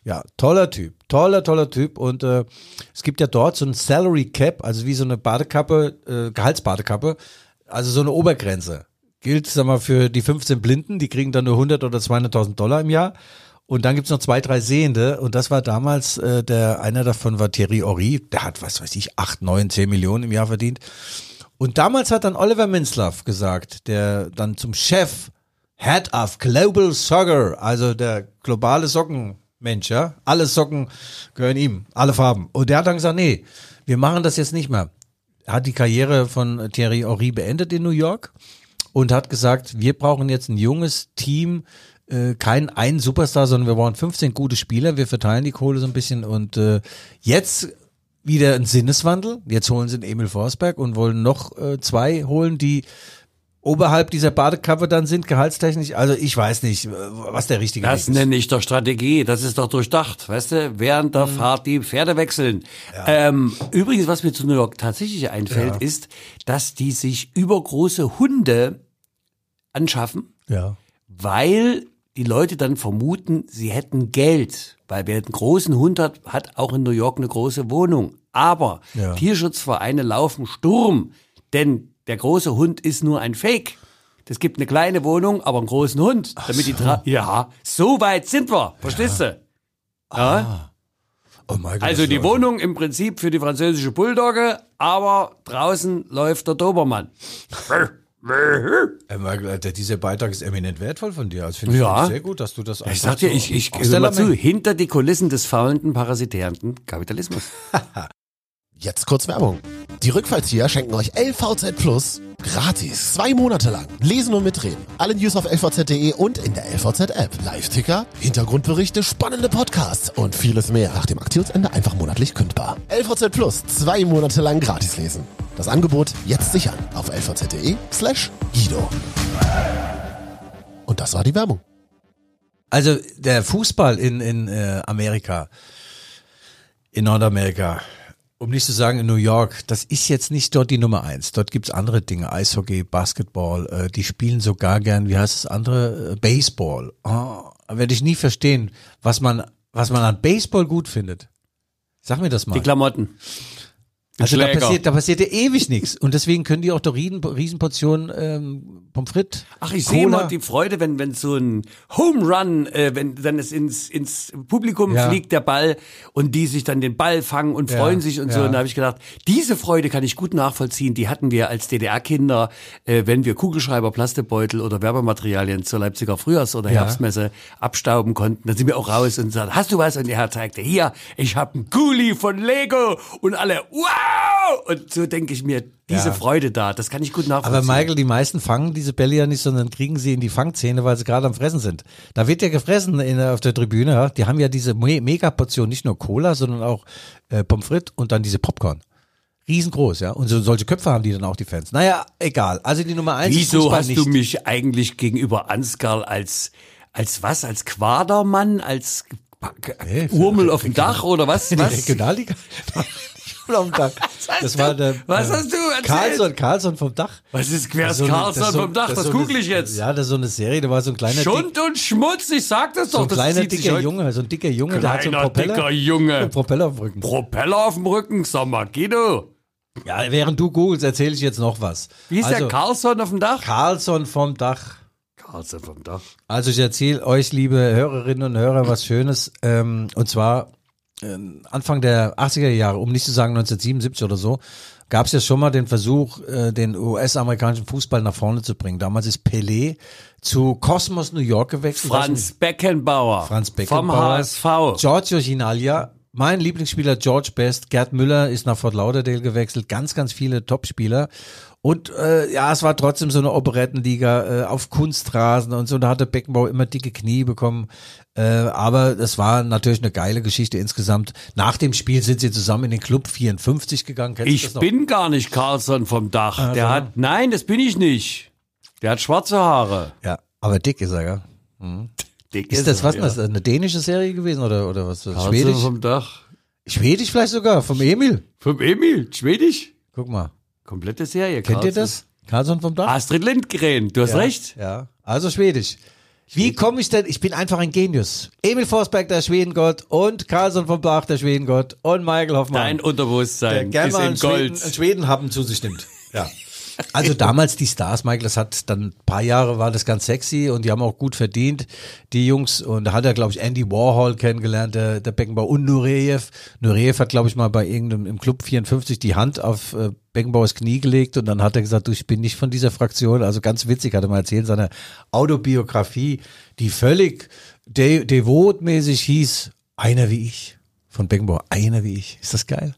Ja, toller Typ, toller, toller Typ. Und äh, es gibt ja dort so ein Salary Cap, also wie so eine Badekappe, äh, Gehaltsbadekappe, also so eine Obergrenze. Gilt, sag mal, für die 15 Blinden, die kriegen dann nur 100 oder 200.000 Dollar im Jahr. Und dann gibt's noch zwei, drei Sehende. Und das war damals, äh, der einer davon war Thierry Horry. Der hat, was weiß ich, 8, 9, 10 Millionen im Jahr verdient. Und damals hat dann Oliver Minzlaff gesagt, der dann zum Chef Head of Global Soccer, also der globale Sockenmensch, ja, alle Socken gehören ihm, alle Farben. Und der hat dann gesagt, nee, wir machen das jetzt nicht mehr. Hat die Karriere von Thierry Horry beendet in New York und hat gesagt, wir brauchen jetzt ein junges Team, äh, kein einen Superstar, sondern wir brauchen 15 gute Spieler, wir verteilen die Kohle so ein bisschen und äh, jetzt wieder ein Sinneswandel. Jetzt holen sie den Emil Forsberg und wollen noch äh, zwei holen, die oberhalb dieser Badekappe dann sind, gehaltstechnisch. Also ich weiß nicht, was der richtige Das Weg ist. nenne ich doch Strategie. Das ist doch durchdacht. Weißt du, während Mhm. der Fahrt die Pferde wechseln. Ähm, übrigens, was mir zu New York tatsächlich einfällt, ist, dass die sich übergroße Hunde anschaffen, Ja. weil die Leute dann vermuten, sie hätten Geld. Weil wer einen großen Hund hat, hat auch in New York eine große Wohnung. Aber Ja. Tierschutzvereine laufen Sturm, denn der große Hund ist nur ein Fake. Es gibt eine kleine Wohnung, aber einen großen Hund, damit die tra ja, so weit sind wir, verstehst du? Ja? Oh mein Gott, Also die Wohnung im Prinzip für die französische Bulldogge, aber draußen läuft der Dobermann. Äh, Michael, Alter, dieser Beitrag ist eminent wertvoll von dir. Also finde ich, Ja. ich sehr gut, dass du das Ich sag dir, ich, ich hör mal zu, hinter die Kulissen des faulenden, parasitärenden Kapitalismus. Jetzt kurz Werbung. Die Rückfallzieher schenken euch LVZ Plus gratis. Zwei Monate lang. Lesen und mitreden. Alle News auf lvz.de und in der LVZ-App. Live-Ticker, Hintergrundberichte, spannende Podcasts und vieles mehr. Nach dem Aktionsende einfach monatlich kündbar. LVZ Plus. Zwei Monate lang gratis lesen. Das Angebot jetzt sichern auf lvz.de slash Guido. Und das war die Werbung. Also der Fußball in, in äh, Amerika, in Nordamerika, um nicht zu sagen in New York, das ist jetzt nicht dort die Nummer eins. Dort gibt's andere Dinge, Eishockey, Basketball, äh, die spielen sogar gern, wie heißt das andere, äh, Baseball. Oh, werde ich nie verstehen, was man, was man an Baseball gut findet. Sag mir das mal. Die Klamotten. Also da passiert, da passiert ja ewig nichts. Und deswegen können die auch doch riesen, Riesenportionen ähm, Pommes frites. Ach, ich sehe immer die Freude, wenn, wenn so ein Home Run, äh, wenn dann es ins, ins Publikum Ja. fliegt, der Ball, und die sich dann den Ball fangen und Ja, freuen sich und so. ja. Und da habe ich gedacht, diese Freude kann ich gut nachvollziehen. Die hatten wir als DDR-Kinder, äh, wenn wir Kugelschreiber, Plastikbeutel oder Werbematerialien zur Leipziger Frühjahrs- oder. Herbstmesse abstauben konnten. Dann sind wir auch raus und sagten, hast du was? Und er zeigte, hier, ich habe einen Gully von Lego. Und alle, wow! Und so denke ich mir, diese Ja. Freude da, das kann ich gut nachvollziehen. Aber Michael, die meisten fangen diese Bälle ja nicht, sondern kriegen sie in die Fangzähne, weil sie gerade am Fressen sind. Da wird ja gefressen in, auf der Tribüne. Ja. Die haben ja diese Me Megaportion, nicht nur Cola, sondern auch äh, Pommes frites und dann diese Popcorn. Riesengroß, ja. Und so, solche Köpfe haben die dann auch, die Fans. Naja, egal. Also die Nummer eins Wieso Fußball hast nicht. du mich eigentlich gegenüber Ansgar als, als was? Als Quadermann? Als Hey, Urmel auf dem Dach oder was? in die was? Regionalliga? Vom Dach. Das war der, Was äh, hast du erzählt? Carlson, Carlson vom Dach. Was ist Quers So das ist so- vom Dach? das Was so google ich jetzt? Ja, das ist so eine Serie, da war so ein kleiner, dick, Schund und Schmutz, ich sag das so doch. ein das kleiner dicker Junge, so ein dicker Junge, der hat so einen Kleiner, Propeller, dicker Junge. einen Propeller auf dem Rücken. Propeller auf dem Rücken, sag mal, Guido. Ja, während du googelst, erzähle ich jetzt noch was. Wie ist also, der Carlsson auf dem Dach? Carlson vom Dach. Carlsson vom Dach. Also ich erzähle euch, liebe Hörerinnen und Hörer, was Schönes. Ähm, und zwar Anfang der 80er Jahre, um nicht zu sagen 1977 oder so, gab es ja schon mal den Versuch, äh, den US-amerikanischen Fußball nach vorne zu bringen. Damals ist Pelé zu Cosmos New York gewechselt. Franz Beckenbauer. Franz Vom Beckenbauer. HSV. Giorgio Ginalia, mein Lieblingsspieler George Best, Gerd Müller ist nach Fort Lauderdale gewechselt, ganz, ganz viele Topspieler. Und äh, ja, es war trotzdem so eine Operettenliga äh, auf Kunstrasen und so. Da hatte Beckenbauer immer dicke Knie bekommen. Äh, aber das war natürlich eine geile Geschichte insgesamt. Nach dem Spiel sind sie zusammen in den Club 54 gegangen. Kennst Ich das bin gar nicht Carlsson vom Dach. Ah, Der hat, nein, das bin ich nicht. Der hat schwarze Haare. Ja, aber dick ist er, ja. Dick Ist das er, was? ja. Ist das eine dänische Serie gewesen oder, oder was? Carlsson Schwedisch? vom Dach. Schwedisch vielleicht sogar, vom Emil. Vom Emil, Schwedisch. Guck mal. Komplette Serie. Kennt ihr Carlsson. das? Carlson vom Dach? Astrid Lindgren, du hast Ja, recht. Ja, also Schwedisch. Wie komme ich denn? Ich bin einfach ein Genius. Emil Forsberg, der Schwedengott, und Carlson vom Bach, der Schwedengott, und Michael Hoffmann, Dein der Unterbewusstsein gerne ist in einen Schweden, Gold. einen Schwedenhappen zu sich nimmt. Ja. Also damals die Stars, Michael, das hat dann ein paar Jahre war das ganz sexy und die haben auch gut verdient, die Jungs. Und da hat er, glaube ich, Andy Warhol kennengelernt, der, der Beckenbauer und Nureyev. Nureyev hat, glaube ich, mal bei irgendeinem im Club 54 die Hand auf äh, Beckenbauers Knie gelegt und dann hat er gesagt, du, ich bin nicht von dieser Fraktion. Also ganz witzig, hat er mal erzählt, seine Autobiografie, die völlig de devotmäßig hieß, einer wie ich. Von Beckenbauer, einer wie ich. Ist das geil?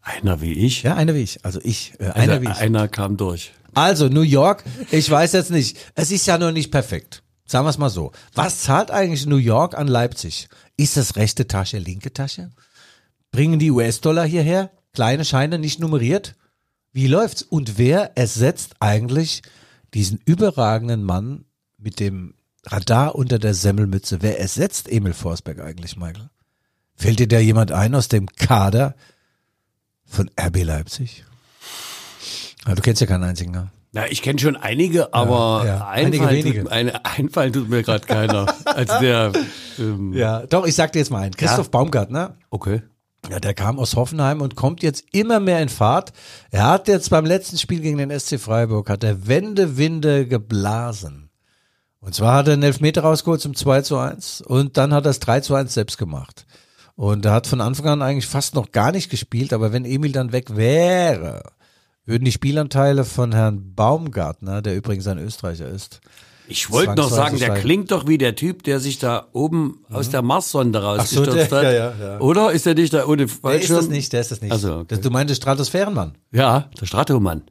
Einer wie ich. Ja, einer wie ich. Also ich, äh, Also einer wie ich. einer kam durch. Also New York, ich weiß jetzt nicht, es ist ja noch nicht perfekt. Sagen wir es mal so. Was zahlt eigentlich New York an Leipzig? Ist das rechte Tasche, linke Tasche? Bringen die US-Dollar hierher? Kleine Scheine, nicht nummeriert? Wie läuft's? Und wer ersetzt eigentlich diesen überragenden Mann mit dem Radar unter der Semmelmütze? Wer ersetzt Emil Forsberg eigentlich, Michael? Fällt dir da jemand ein aus dem Kader von RB Leipzig? Ah, du kennst ja keinen einzigen, ne? Na, ich kenne schon einige, aber ja. Einige einfallen, tut, eine, einfallen tut mir gerade keiner. Als der, ähm, Ja, doch, ich sag dir jetzt mal einen. Christoph Baumgartner, okay. Ja, der kam aus Hoffenheim und kommt jetzt immer mehr in Fahrt. Er hat jetzt beim letzten Spiel gegen den SC Freiburg, hat er Wendewinde geblasen. Und zwar hat er einen Elfmeter rausgeholt zum 2 zu 1 und dann hat er es 3 zu 1 selbst gemacht. Und er hat von Anfang an eigentlich fast noch gar nicht gespielt, aber wenn Emil dann weg wäre, würden die Spielanteile von Herrn Baumgartner, der übrigens ein Österreicher ist, Ich wollte noch sagen, der klingt doch wie der Typ, der sich da oben aus der Marssonde rausgestürzt der- hat. ja, ja, ja. Oder ist der nicht da ohne der ist Fallschirm? das nicht, der ist das nicht. Also, okay. du meintest Stratosphärenmann. Ja, der Stratomann.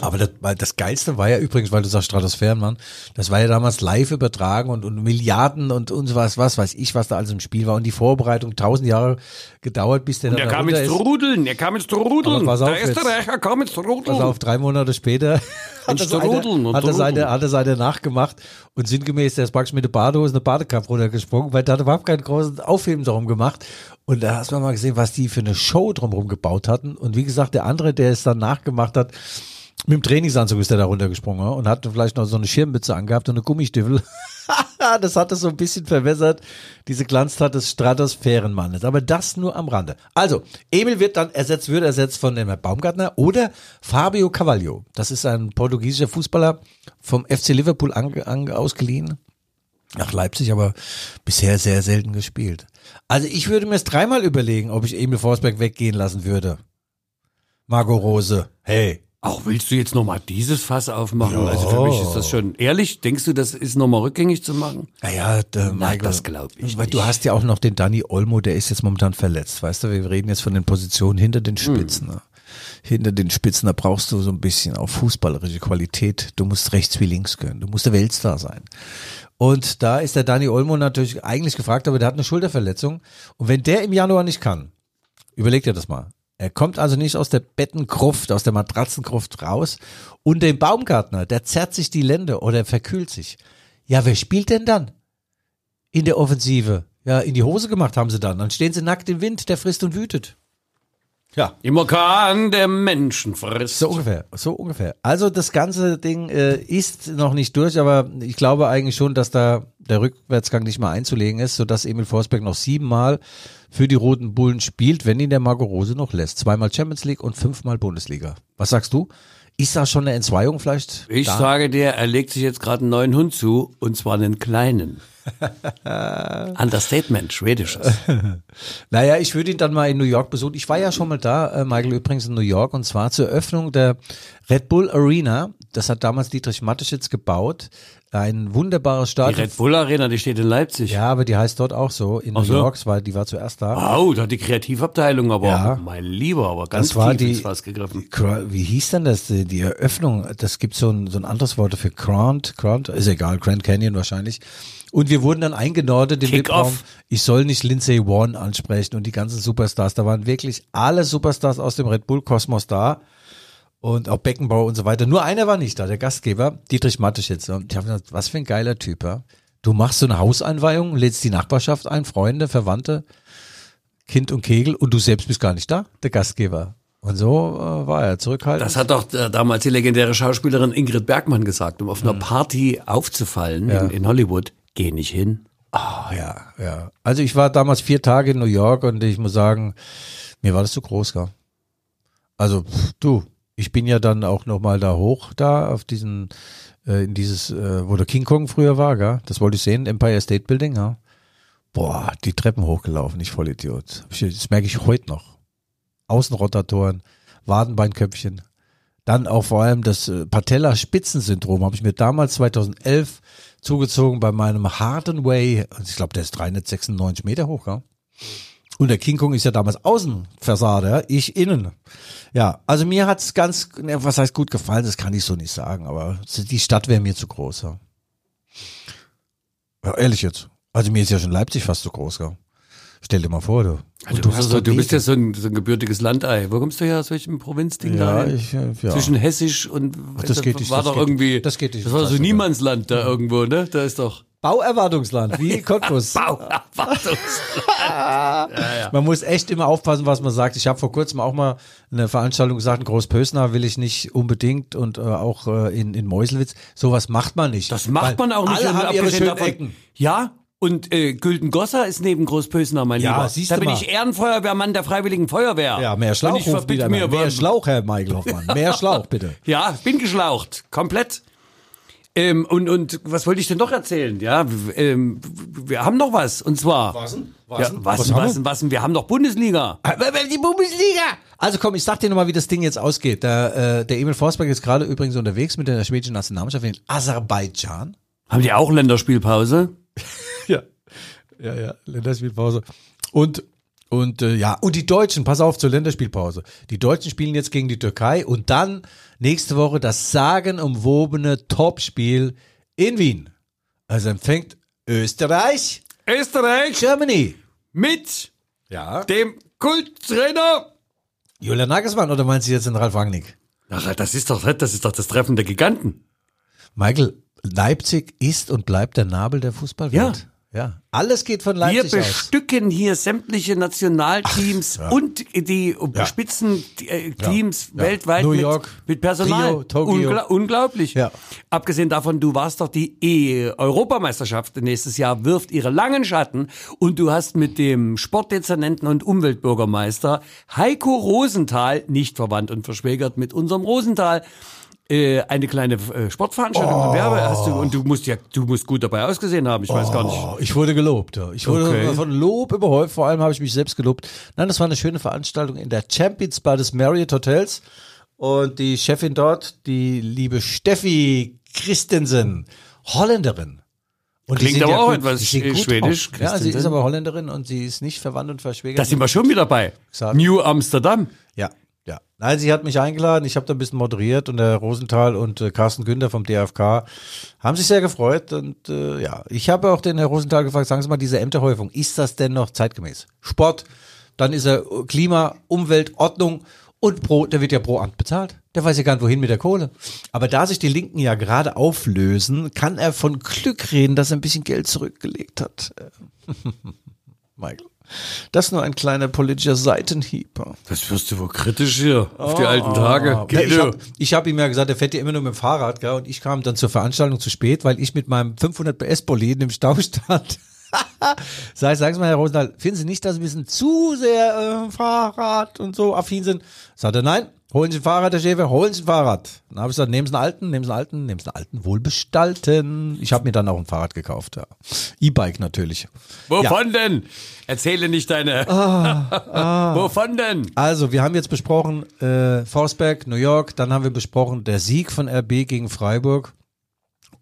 Aber das, weil das Geilste war ja übrigens, weil du sagst Stratosphärenmann, das war ja damals live übertragen und, und Milliarden und, und was, was weiß ich, was da alles im Spiel war. Und die Vorbereitung tausend Jahre gedauert, bis der Der dann kam runter ins ist. Trudeln, der kam ins Trudeln. Aber pass auf der jetzt. Österreicher kam ins Trudeln. Pass auf, drei Monate später hat er, Strudeln seine, und hat, er seine, Trudeln. hat er seine nachgemacht und sinngemäß, der ist praktisch mit der Badehose eine Badekappe runtergesprungen, weil der hat überhaupt keinen großen Aufheben darum gemacht. Und da hast du mal gesehen, was die für eine Show drumherum gebaut hatten. Und wie gesagt, der andere, der es dann nachgemacht hat, mit dem Trainingsanzug ist er da runtergesprungen und hatte vielleicht noch so eine Schirmmütze angehabt und eine Gummistiefel. das hat es so ein bisschen verwässert, diese Glanztat des Stratosphärenmannes. Aber das nur am Rande. Also, Emil wird dann ersetzt, wird ersetzt von dem Herrn Baumgartner oder Fabio Cavallo. Das ist ein portugiesischer Fußballer vom FC Liverpool ange, ange, ausgeliehen. Nach Leipzig, aber bisher sehr selten gespielt. Also ich würde mir es dreimal überlegen, ob ich Emil Forsberg weggehen lassen würde. Margot Rose, hey. Auch willst du jetzt nochmal dieses Fass aufmachen? Also für mich ist das schon, ehrlich, denkst du, das ist nochmal rückgängig zu machen? Naja, der Michael, das glaub ich Weil nicht. du hast ja auch noch den Danny Olmo, der ist jetzt momentan verletzt. Weißt du, wir reden jetzt von den Positionen hinter den Spitzen. Ne? Hinter den Spitzen, da brauchst du so ein bisschen auch fußballerische Qualität. Du musst rechts wie links können. Du musst der Weltstar sein. Und da ist der Danny Olmo natürlich eigentlich gefragt, aber der hat eine Schulterverletzung. Und wenn der im Januar nicht kann, überleg dir das mal. Er kommt also nicht aus der Bettengruft, aus der Matratzengruft raus. Und den Baumgartner, der zerrt sich die Lände oder verkühlt sich. Ja, wer spielt denn dann? In der Offensive. Ja, in die Hose gemacht haben sie dann. Dann stehen sie nackt im Wind, der frisst und wütet. Ja. Im Orkan der Menschen frisst. So ungefähr, so ungefähr. Also das ganze Ding äh, ist noch nicht durch, aber ich glaube eigentlich schon, dass da der Rückwärtsgang nicht mal einzulegen ist, sodass Emil Forsberg noch siebenmal für die Roten Bullen spielt, wenn ihn der Marco Rose noch lässt. Zweimal Champions League und fünfmal Bundesliga. Was sagst du? Ist da schon eine Entzweiung vielleicht? Ich da? sage dir, er legt sich jetzt gerade einen neuen Hund zu, und zwar einen kleinen. Understatement, schwedisches. Naja, ich würde ihn dann mal in New York besuchen. Ich war ja schon mal da, äh, Michael, übrigens in New York, und zwar zur Öffnung der Red Bull Arena. Das hat damals Dietrich Mateschitz gebaut. Ein wunderbares Die Stadion. Red Bull Arena, die steht in Leipzig. Ja, aber die heißt dort auch so. In Ach New so. York, weil die war zuerst da. Wow, da hat die Kreativabteilung aber, Ja. mein Lieber, aber ganz Das war tief die- ins gegriffen. Cra- Wie hieß denn das? Die die Eröffnung, das gibt so ein, so ein anderes Wort für Grand, Grand, ist egal, Grand Canyon wahrscheinlich. Und wir wurden dann eingenordet im. VIP-Raum. Ich soll nicht Lindsay One ansprechen und die ganzen Superstars. Da waren wirklich alle Superstars aus dem Red Bull Kosmos da. Und auch Beckenbauer und so weiter. Nur einer war nicht da, der Gastgeber, Dietrich Mateschitz. Und ich habe gesagt, was für ein geiler Typ, ja. Du machst so eine Hauseinweihung, lädst die Nachbarschaft ein, Freunde, Verwandte, Kind und Kegel und du selbst bist gar nicht da, der Gastgeber. Und so äh, war er zurückhaltend. Das hat doch äh, damals die legendäre Schauspielerin Ingrid Bergmann gesagt, um auf einer Party aufzufallen in, in Hollywood. Geh nicht hin. Ah, ja, ja. Also ich war damals vier Tage in New York und ich muss sagen, mir war das zu groß, gell? Also pff, du, ich bin ja dann auch noch mal da hoch, da auf diesen, äh, in dieses, äh, wo der King Kong früher war, gell? Das wollte ich sehen, Empire State Building, ja. Boah, die Treppen hochgelaufen, ich Vollidiot. Das merke ich heute noch. Außenrotatoren, Wadenbeinköpfchen. Dann auch vor allem das äh, Patella-Spitzensyndrom habe ich mir damals 2011 zugezogen bei meinem Harden Way. Ich glaube, der ist 396 Meter hoch, ja. Und der King Kong ist ja damals Außenfassade, ich innen. Ja, also mir hat's ganz, was heißt gut gefallen, das kann ich so nicht sagen, aber die Stadt wäre mir zu groß, ja. ja. Ehrlich jetzt. Also mir ist ja schon Leipzig fast zu groß, ja. Stell dir mal vor, du. Also du, hast du bist ja so ein, so ein gebürtiges Landei. Wo kommst du her? Aus welchem Provinzding Ja, da? ich, äh, ja. Zwischen Hessisch und das geht nicht, war das doch geht irgendwie. nicht. Das geht nicht, Das war so Niemandsland da irgendwo, ne? Da ist doch. Bauerwartungsland, wie Cottbus. Man muss echt immer aufpassen, was man sagt. Ich habe vor kurzem auch mal eine Veranstaltung gesagt, in Großpösner will ich nicht unbedingt und äh, auch äh, in, in Meuselwitz. Sowas macht man nicht. Das macht man auch nicht. Alle haben ihre schönen davon- Ecken. Ja, und äh, Gülden-Gosser ist neben Großpösner, mein Ja, Lieber. siehst da du bin mal. ich Ehrenfeuerwehrmann der Freiwilligen Feuerwehr. Ja, mehr Schlauch Und ich wieder mir. Mehr Schlauch, Herr Michael Hoffmann. Mehr Schlauch, bitte. Ja, bin geschlaucht. Komplett. Ähm, und, und was wollte ich denn noch erzählen? Ja, ähm, wir haben noch was. Und zwar. Was? Ja, was, Was was, haben was, was, wir haben noch Bundesliga. Aber Die Bundesliga! Also komm, ich sag dir nochmal, wie das Ding jetzt ausgeht. Der, äh, der Emil Forsberg ist gerade übrigens unterwegs mit der schwedischen Nationalmannschaft in Aserbaidschan. Haben die auch Länderspielpause? Ja, ja, ja, Länderspielpause. Und und äh, ja, und die Deutschen, pass auf zur Länderspielpause. Die Deutschen spielen jetzt gegen die Türkei und dann nächste Woche das sagenumwobene Topspiel in Wien. Also empfängt Österreich Österreich Germany. mit Ja. dem Kulttrainer. Julian Nagelsmann oder meinst du jetzt den Ralf Rangnick? Ach, das ist doch, das ist doch das Treffen der Giganten. Michael, Leipzig ist und bleibt der Nabel der Fußballwelt. Ja. Alles geht von Wir Leipzig aus. bestücken hier sämtliche Nationalteams und die Ja. Spitzenteams Ja. weltweit New mit, York, mit Personal. Rio, Tokio. Ungla unglaublich. Ja. Abgesehen davon, du warst doch die E-Europameisterschaft nächstes Jahr, wirft ihre langen Schatten und du hast mit dem Sportdezernenten und Umweltbürgermeister Heiko Rosenthal, nicht verwandt und verschwägert mit unserem Rosenthal, äh, eine kleine äh, Sportveranstaltung Oh. und Werbe hast du und du musst ja du musst gut dabei ausgesehen haben ich weiß gar nicht Oh, ich wurde gelobt. Ja. Ich wurde Okay. von Lob überhäuft. Vor allem habe ich mich selbst gelobt. Nein, das war eine schöne Veranstaltung in der Champions Bar des Marriott Hotels. Und die Chefin dort, die liebe Steffi Christensen, Holländerin. Und Klingt aber auch gut- etwas schwedisch. Ja, sie ist aber Holländerin und sie ist nicht verwandt und verschwägert. da sind wir schon wieder bei Gesagt. New Amsterdam Ja. Nein, sie hat mich eingeladen, ich habe da ein bisschen moderiert und der Rosenthal und äh, Carsten Günther vom DFK haben sich sehr gefreut und äh, ja, ich habe auch den Herr Rosenthal gefragt, sagen Sie mal, diese Ämterhäufung, ist das denn noch zeitgemäß? Sport, dann ist er Klima, Umwelt, Ordnung und pro, der wird ja pro Amt bezahlt. Der weiß ja gar nicht, wohin mit der Kohle. Aber da sich die Linken ja gerade auflösen, kann er von Glück reden, dass er ein bisschen Geld zurückgelegt hat. Michael. Das ist nur ein kleiner politischer Seitenhieb. Das wirst du wohl kritisch hier auf die alten Tage. Ja, ich habe hab ihm ja gesagt, er fährt ja immer nur mit dem Fahrrad, gell? und ich kam dann zur Veranstaltung zu spät, weil ich mit meinem 500 PS Boliden im Stau stand. Sag, sagen Sie mal, Herr Rosenthal, finden Sie nicht, dass Sie ein bisschen zu sehr äh, Fahrrad und so affin sind? Sagt er, nein, holen Sie ein Fahrrad, Herr Schäfer, holen Sie ein Fahrrad. Dann habe ich gesagt, nehmen Sie einen alten, nehmen Sie einen alten, nehmen Sie einen alten, wohlbestalten. Ich habe mir dann auch ein Fahrrad gekauft, ja. E-Bike natürlich. Wovon denn? Erzähle nicht deine. Wovon denn? Also, wir haben jetzt besprochen äh, Forsberg, New York, dann haben wir besprochen der Sieg von RB gegen Freiburg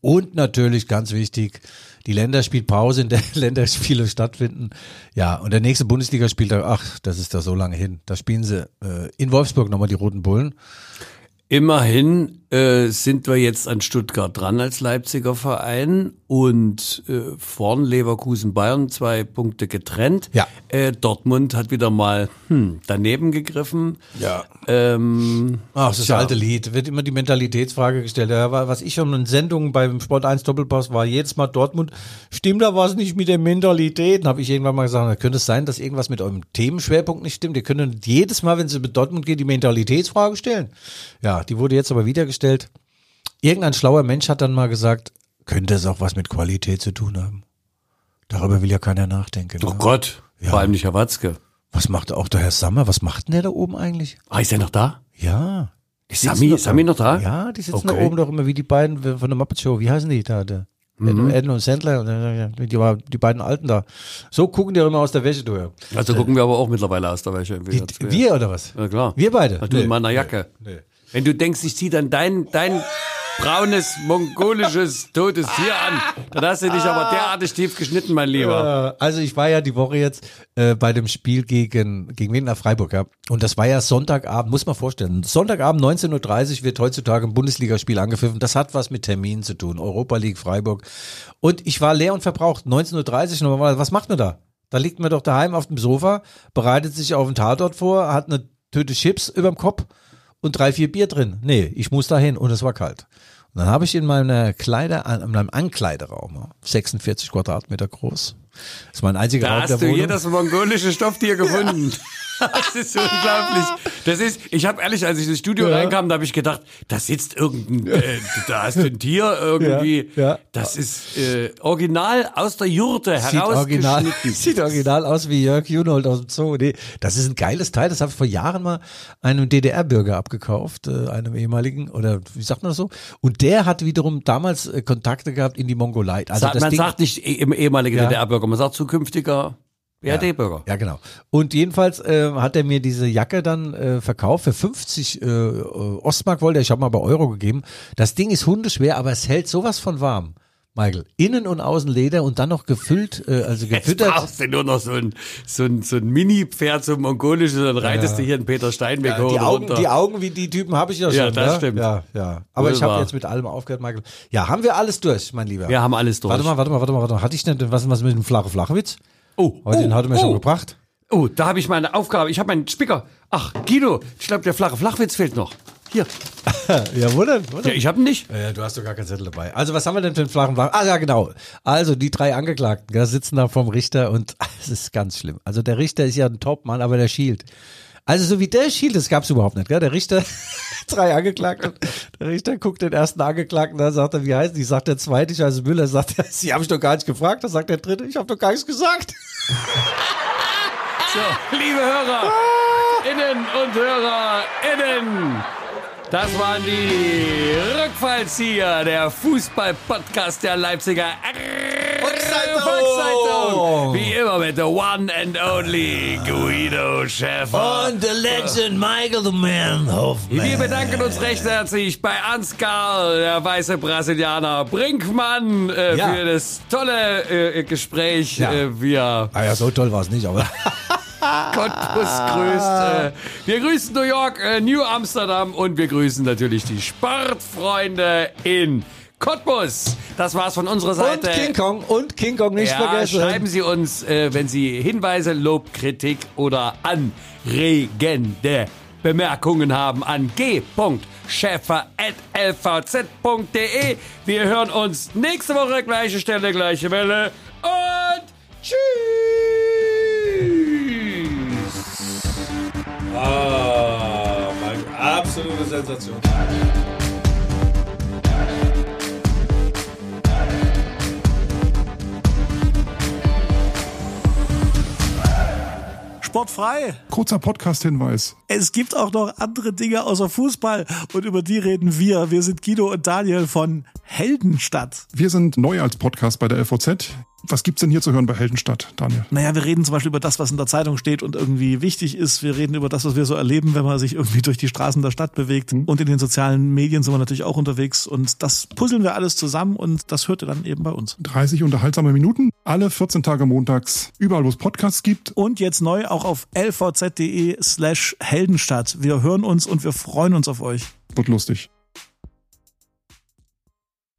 und natürlich ganz wichtig, die Länderspielpause, in der Länderspiele stattfinden. Ja, und der nächste Bundesligaspieltag, ach, das ist da so lange hin. Da spielen sie äh, in Wolfsburg nochmal die Roten Bullen. Immerhin äh, sind wir jetzt an Stuttgart dran als Leipziger Verein und äh, vorn Leverkusen Bayern zwei Punkte getrennt. Ja. Äh, Dortmund hat wieder mal hm, daneben gegriffen. Ja. Ähm, Ach, das ist Tja. alte Lied. Wird immer die Mentalitätsfrage gestellt. Ja, wa- was ich schon in Sendungen beim Sport 1 Doppelpass war, jedes Mal Dortmund, stimmt da was nicht mit der Mentalität? Habe ich irgendwann mal gesagt, könnte es sein, dass irgendwas mit eurem Themenschwerpunkt nicht stimmt? Ihr könnt jedes Mal, wenn es mit Dortmund geht, die Mentalitätsfrage stellen. Ja, die wurde jetzt aber wieder gestellt. Irgendein schlauer Mensch hat dann mal gesagt, könnte es auch was mit Qualität zu tun haben? Darüber will ja keiner nachdenken. oh ne? Gott, Ja. vor allem nicht Herr Watzke. Was macht auch der Herr Sammer? Was macht denn der da oben eigentlich? Ah, ist er noch da? Ja. Ist Sami, doch ist Sami noch da? Ja, die sitzen Okay. da oben doch immer wie die beiden von der Muppet Show. Wie heißen die da? Der Mhm. Und Sandler, die, die, die beiden Alten da. So gucken die auch immer aus der Wäsche durch. Also gucken wir aber auch mittlerweile aus der Wäsche. Die, wir oder was? Ja, klar. Wir beide? Du in meiner Jacke. Nee. Wenn du denkst, ich zieh dann dein, dein braunes, mongolisches, totes Tier an, dann hast du dich aber derartig tief geschnitten, mein Lieber. Äh, Also ich war ja die Woche jetzt äh, bei dem Spiel gegen gegen nach Freiburg, ja. Und das war ja Sonntagabend, muss man vorstellen. Sonntagabend 19:30 Uhr wird heutzutage ein Bundesligaspiel angepfiffen. Das hat was mit Terminen zu tun. Europa League Freiburg. Und ich war leer und verbraucht. 19:30 Uhr normal. Was macht man da? Da liegt man doch daheim auf dem Sofa, bereitet sich auf den Tatort vor, hat eine Tüte Chips überm Kopf und drei, vier Bier drin. Nee, ich muss dahin und es war kalt. Und dann habe ich in meiner Kleider, in meinem Ankleideraum, 46 Quadratmeter groß. Das ist mein einziger Da Raum hast du Wohnung. hier das mongolische Stofftier gefunden. Das ist unglaublich. Das ist, ich habe ehrlich, als ich ins Studio Ja. reinkam, da habe ich gedacht, da sitzt irgendein, äh, da hast du ein Tier irgendwie. Ja, ja. Das ist äh, original aus der Jurte Sieht original, sieht original aus wie Jörg Junold aus dem Zoo. Nee, das ist ein geiles Teil. Das habe ich vor Jahren mal einem DDR-Bürger abgekauft, äh, einem ehemaligen, oder wie sagt man das so? Und der hat wiederum damals äh, Kontakte gehabt in die Mongolei. Also das man Ding, sagt nicht eh- im ehemaligen Ja. DDR-Bürger, man sagt zukünftiger BRD-Bürger. Ja, genau. Und jedenfalls äh, hat er mir diese Jacke dann äh, verkauft für 50 äh, Ostmark wollte er. Ich habe mal bei Euro gegeben. Das Ding ist hundeschwer, aber es hält sowas von warm. Michael, innen und außen Leder und dann noch gefüllt, äh, also Jetzt gefüttert. brauchst du nur noch so ein, so ein, so ein Mini-Pferd zum Mongolischen, dann reitest du hier einen Peter Steinweg hoch Die Augen, runter. die Augen wie die Typen habe ich ja schon. Ja, das ne? stimmt. Ja, ja. Aber Wohl ich habe jetzt mit allem aufgehört, Michael. Ja, haben wir alles durch, mein Lieber. Wir haben alles durch. Warte mal, warte mal, warte mal, warte mal. Hatte ich denn was, was mit dem flache Flachwitz? Oh, Heute den hat er mir schon gebracht. Oh, da habe ich meine Aufgabe. Ich habe meinen Spicker. Ach, Guido, ich glaube, der flache Flachwitz fehlt noch. Hier. Ja, wo denn? Wo denn? Ja, ich habe ihn nicht. Ja, du hast doch gar keinen Zettel dabei. Also, was haben wir denn für einen flachen Flach? Ah, ja, genau. Also, die drei Angeklagten gell, sitzen da vom Richter und es ist ganz schlimm. Also, der Richter ist ja ein Topmann, aber der schielt. Also, so wie der schielt, das gab's überhaupt nicht. Gell? Der Richter, drei Angeklagte, der Richter guckt den ersten Angeklagten an, sagt er, wie heißt die? Sagt der zweite, ich heiße Müller, sagt er, sie habe ich doch gar nicht gefragt. Da sagt der dritte, ich habe doch gar nichts gesagt. So, liebe Hörer, innen und Hörer, innen. Das waren die Rückfallzieher, der Fußball-Podcast der Leipziger Volkszeitung. Wie immer mit the one and only Guido Schäfer. the legend Michael the Man Hoffman. Wir bedanken uns recht herzlich bei Ansgar, der weiße Brasilianer, Brinkmann äh, Ja. für das tolle äh, Gespräch. Ja. Äh, wir Ah ja, so toll war es nicht, aber Cottbus grüßt. Wir grüßen New York, äh, New Amsterdam und wir grüßen natürlich die Sportfreunde in Cottbus. Das war's von unserer Seite. Und King Kong und King Kong nicht ja, vergessen. Schreiben Sie uns, äh, wenn Sie Hinweise, Lob, Kritik oder anregende Bemerkungen haben an g.schäfer.lvz.de. Wir hören uns nächste Woche, gleiche Stelle, gleiche Welle und tschüss. Ah, meine absolute Sensation. Sportfrei. Kurzer Podcast-Hinweis. Es gibt auch noch andere Dinge außer Fußball und über die reden wir. Wir sind Guido und Daniel von Heldenstadt. Wir sind neu als Podcast bei der LVZ. Was gibt's denn hier zu hören bei Heldenstadt, Daniel? Naja, wir reden zum Beispiel über das, was in der Zeitung steht und irgendwie wichtig ist. Wir reden über das, was wir so erleben, wenn man sich irgendwie durch die Straßen der Stadt bewegt. Und in den sozialen Medien sind wir natürlich auch unterwegs. Und das puzzeln wir alles zusammen und das hört ihr dann eben bei uns. 30 unterhaltsame Minuten, alle 14 Tage montags, überall wo es Podcasts gibt. Und jetzt neu auch auf lvz.de slash Heldenstadt. Wir hören uns und wir freuen uns auf euch. Wird lustig.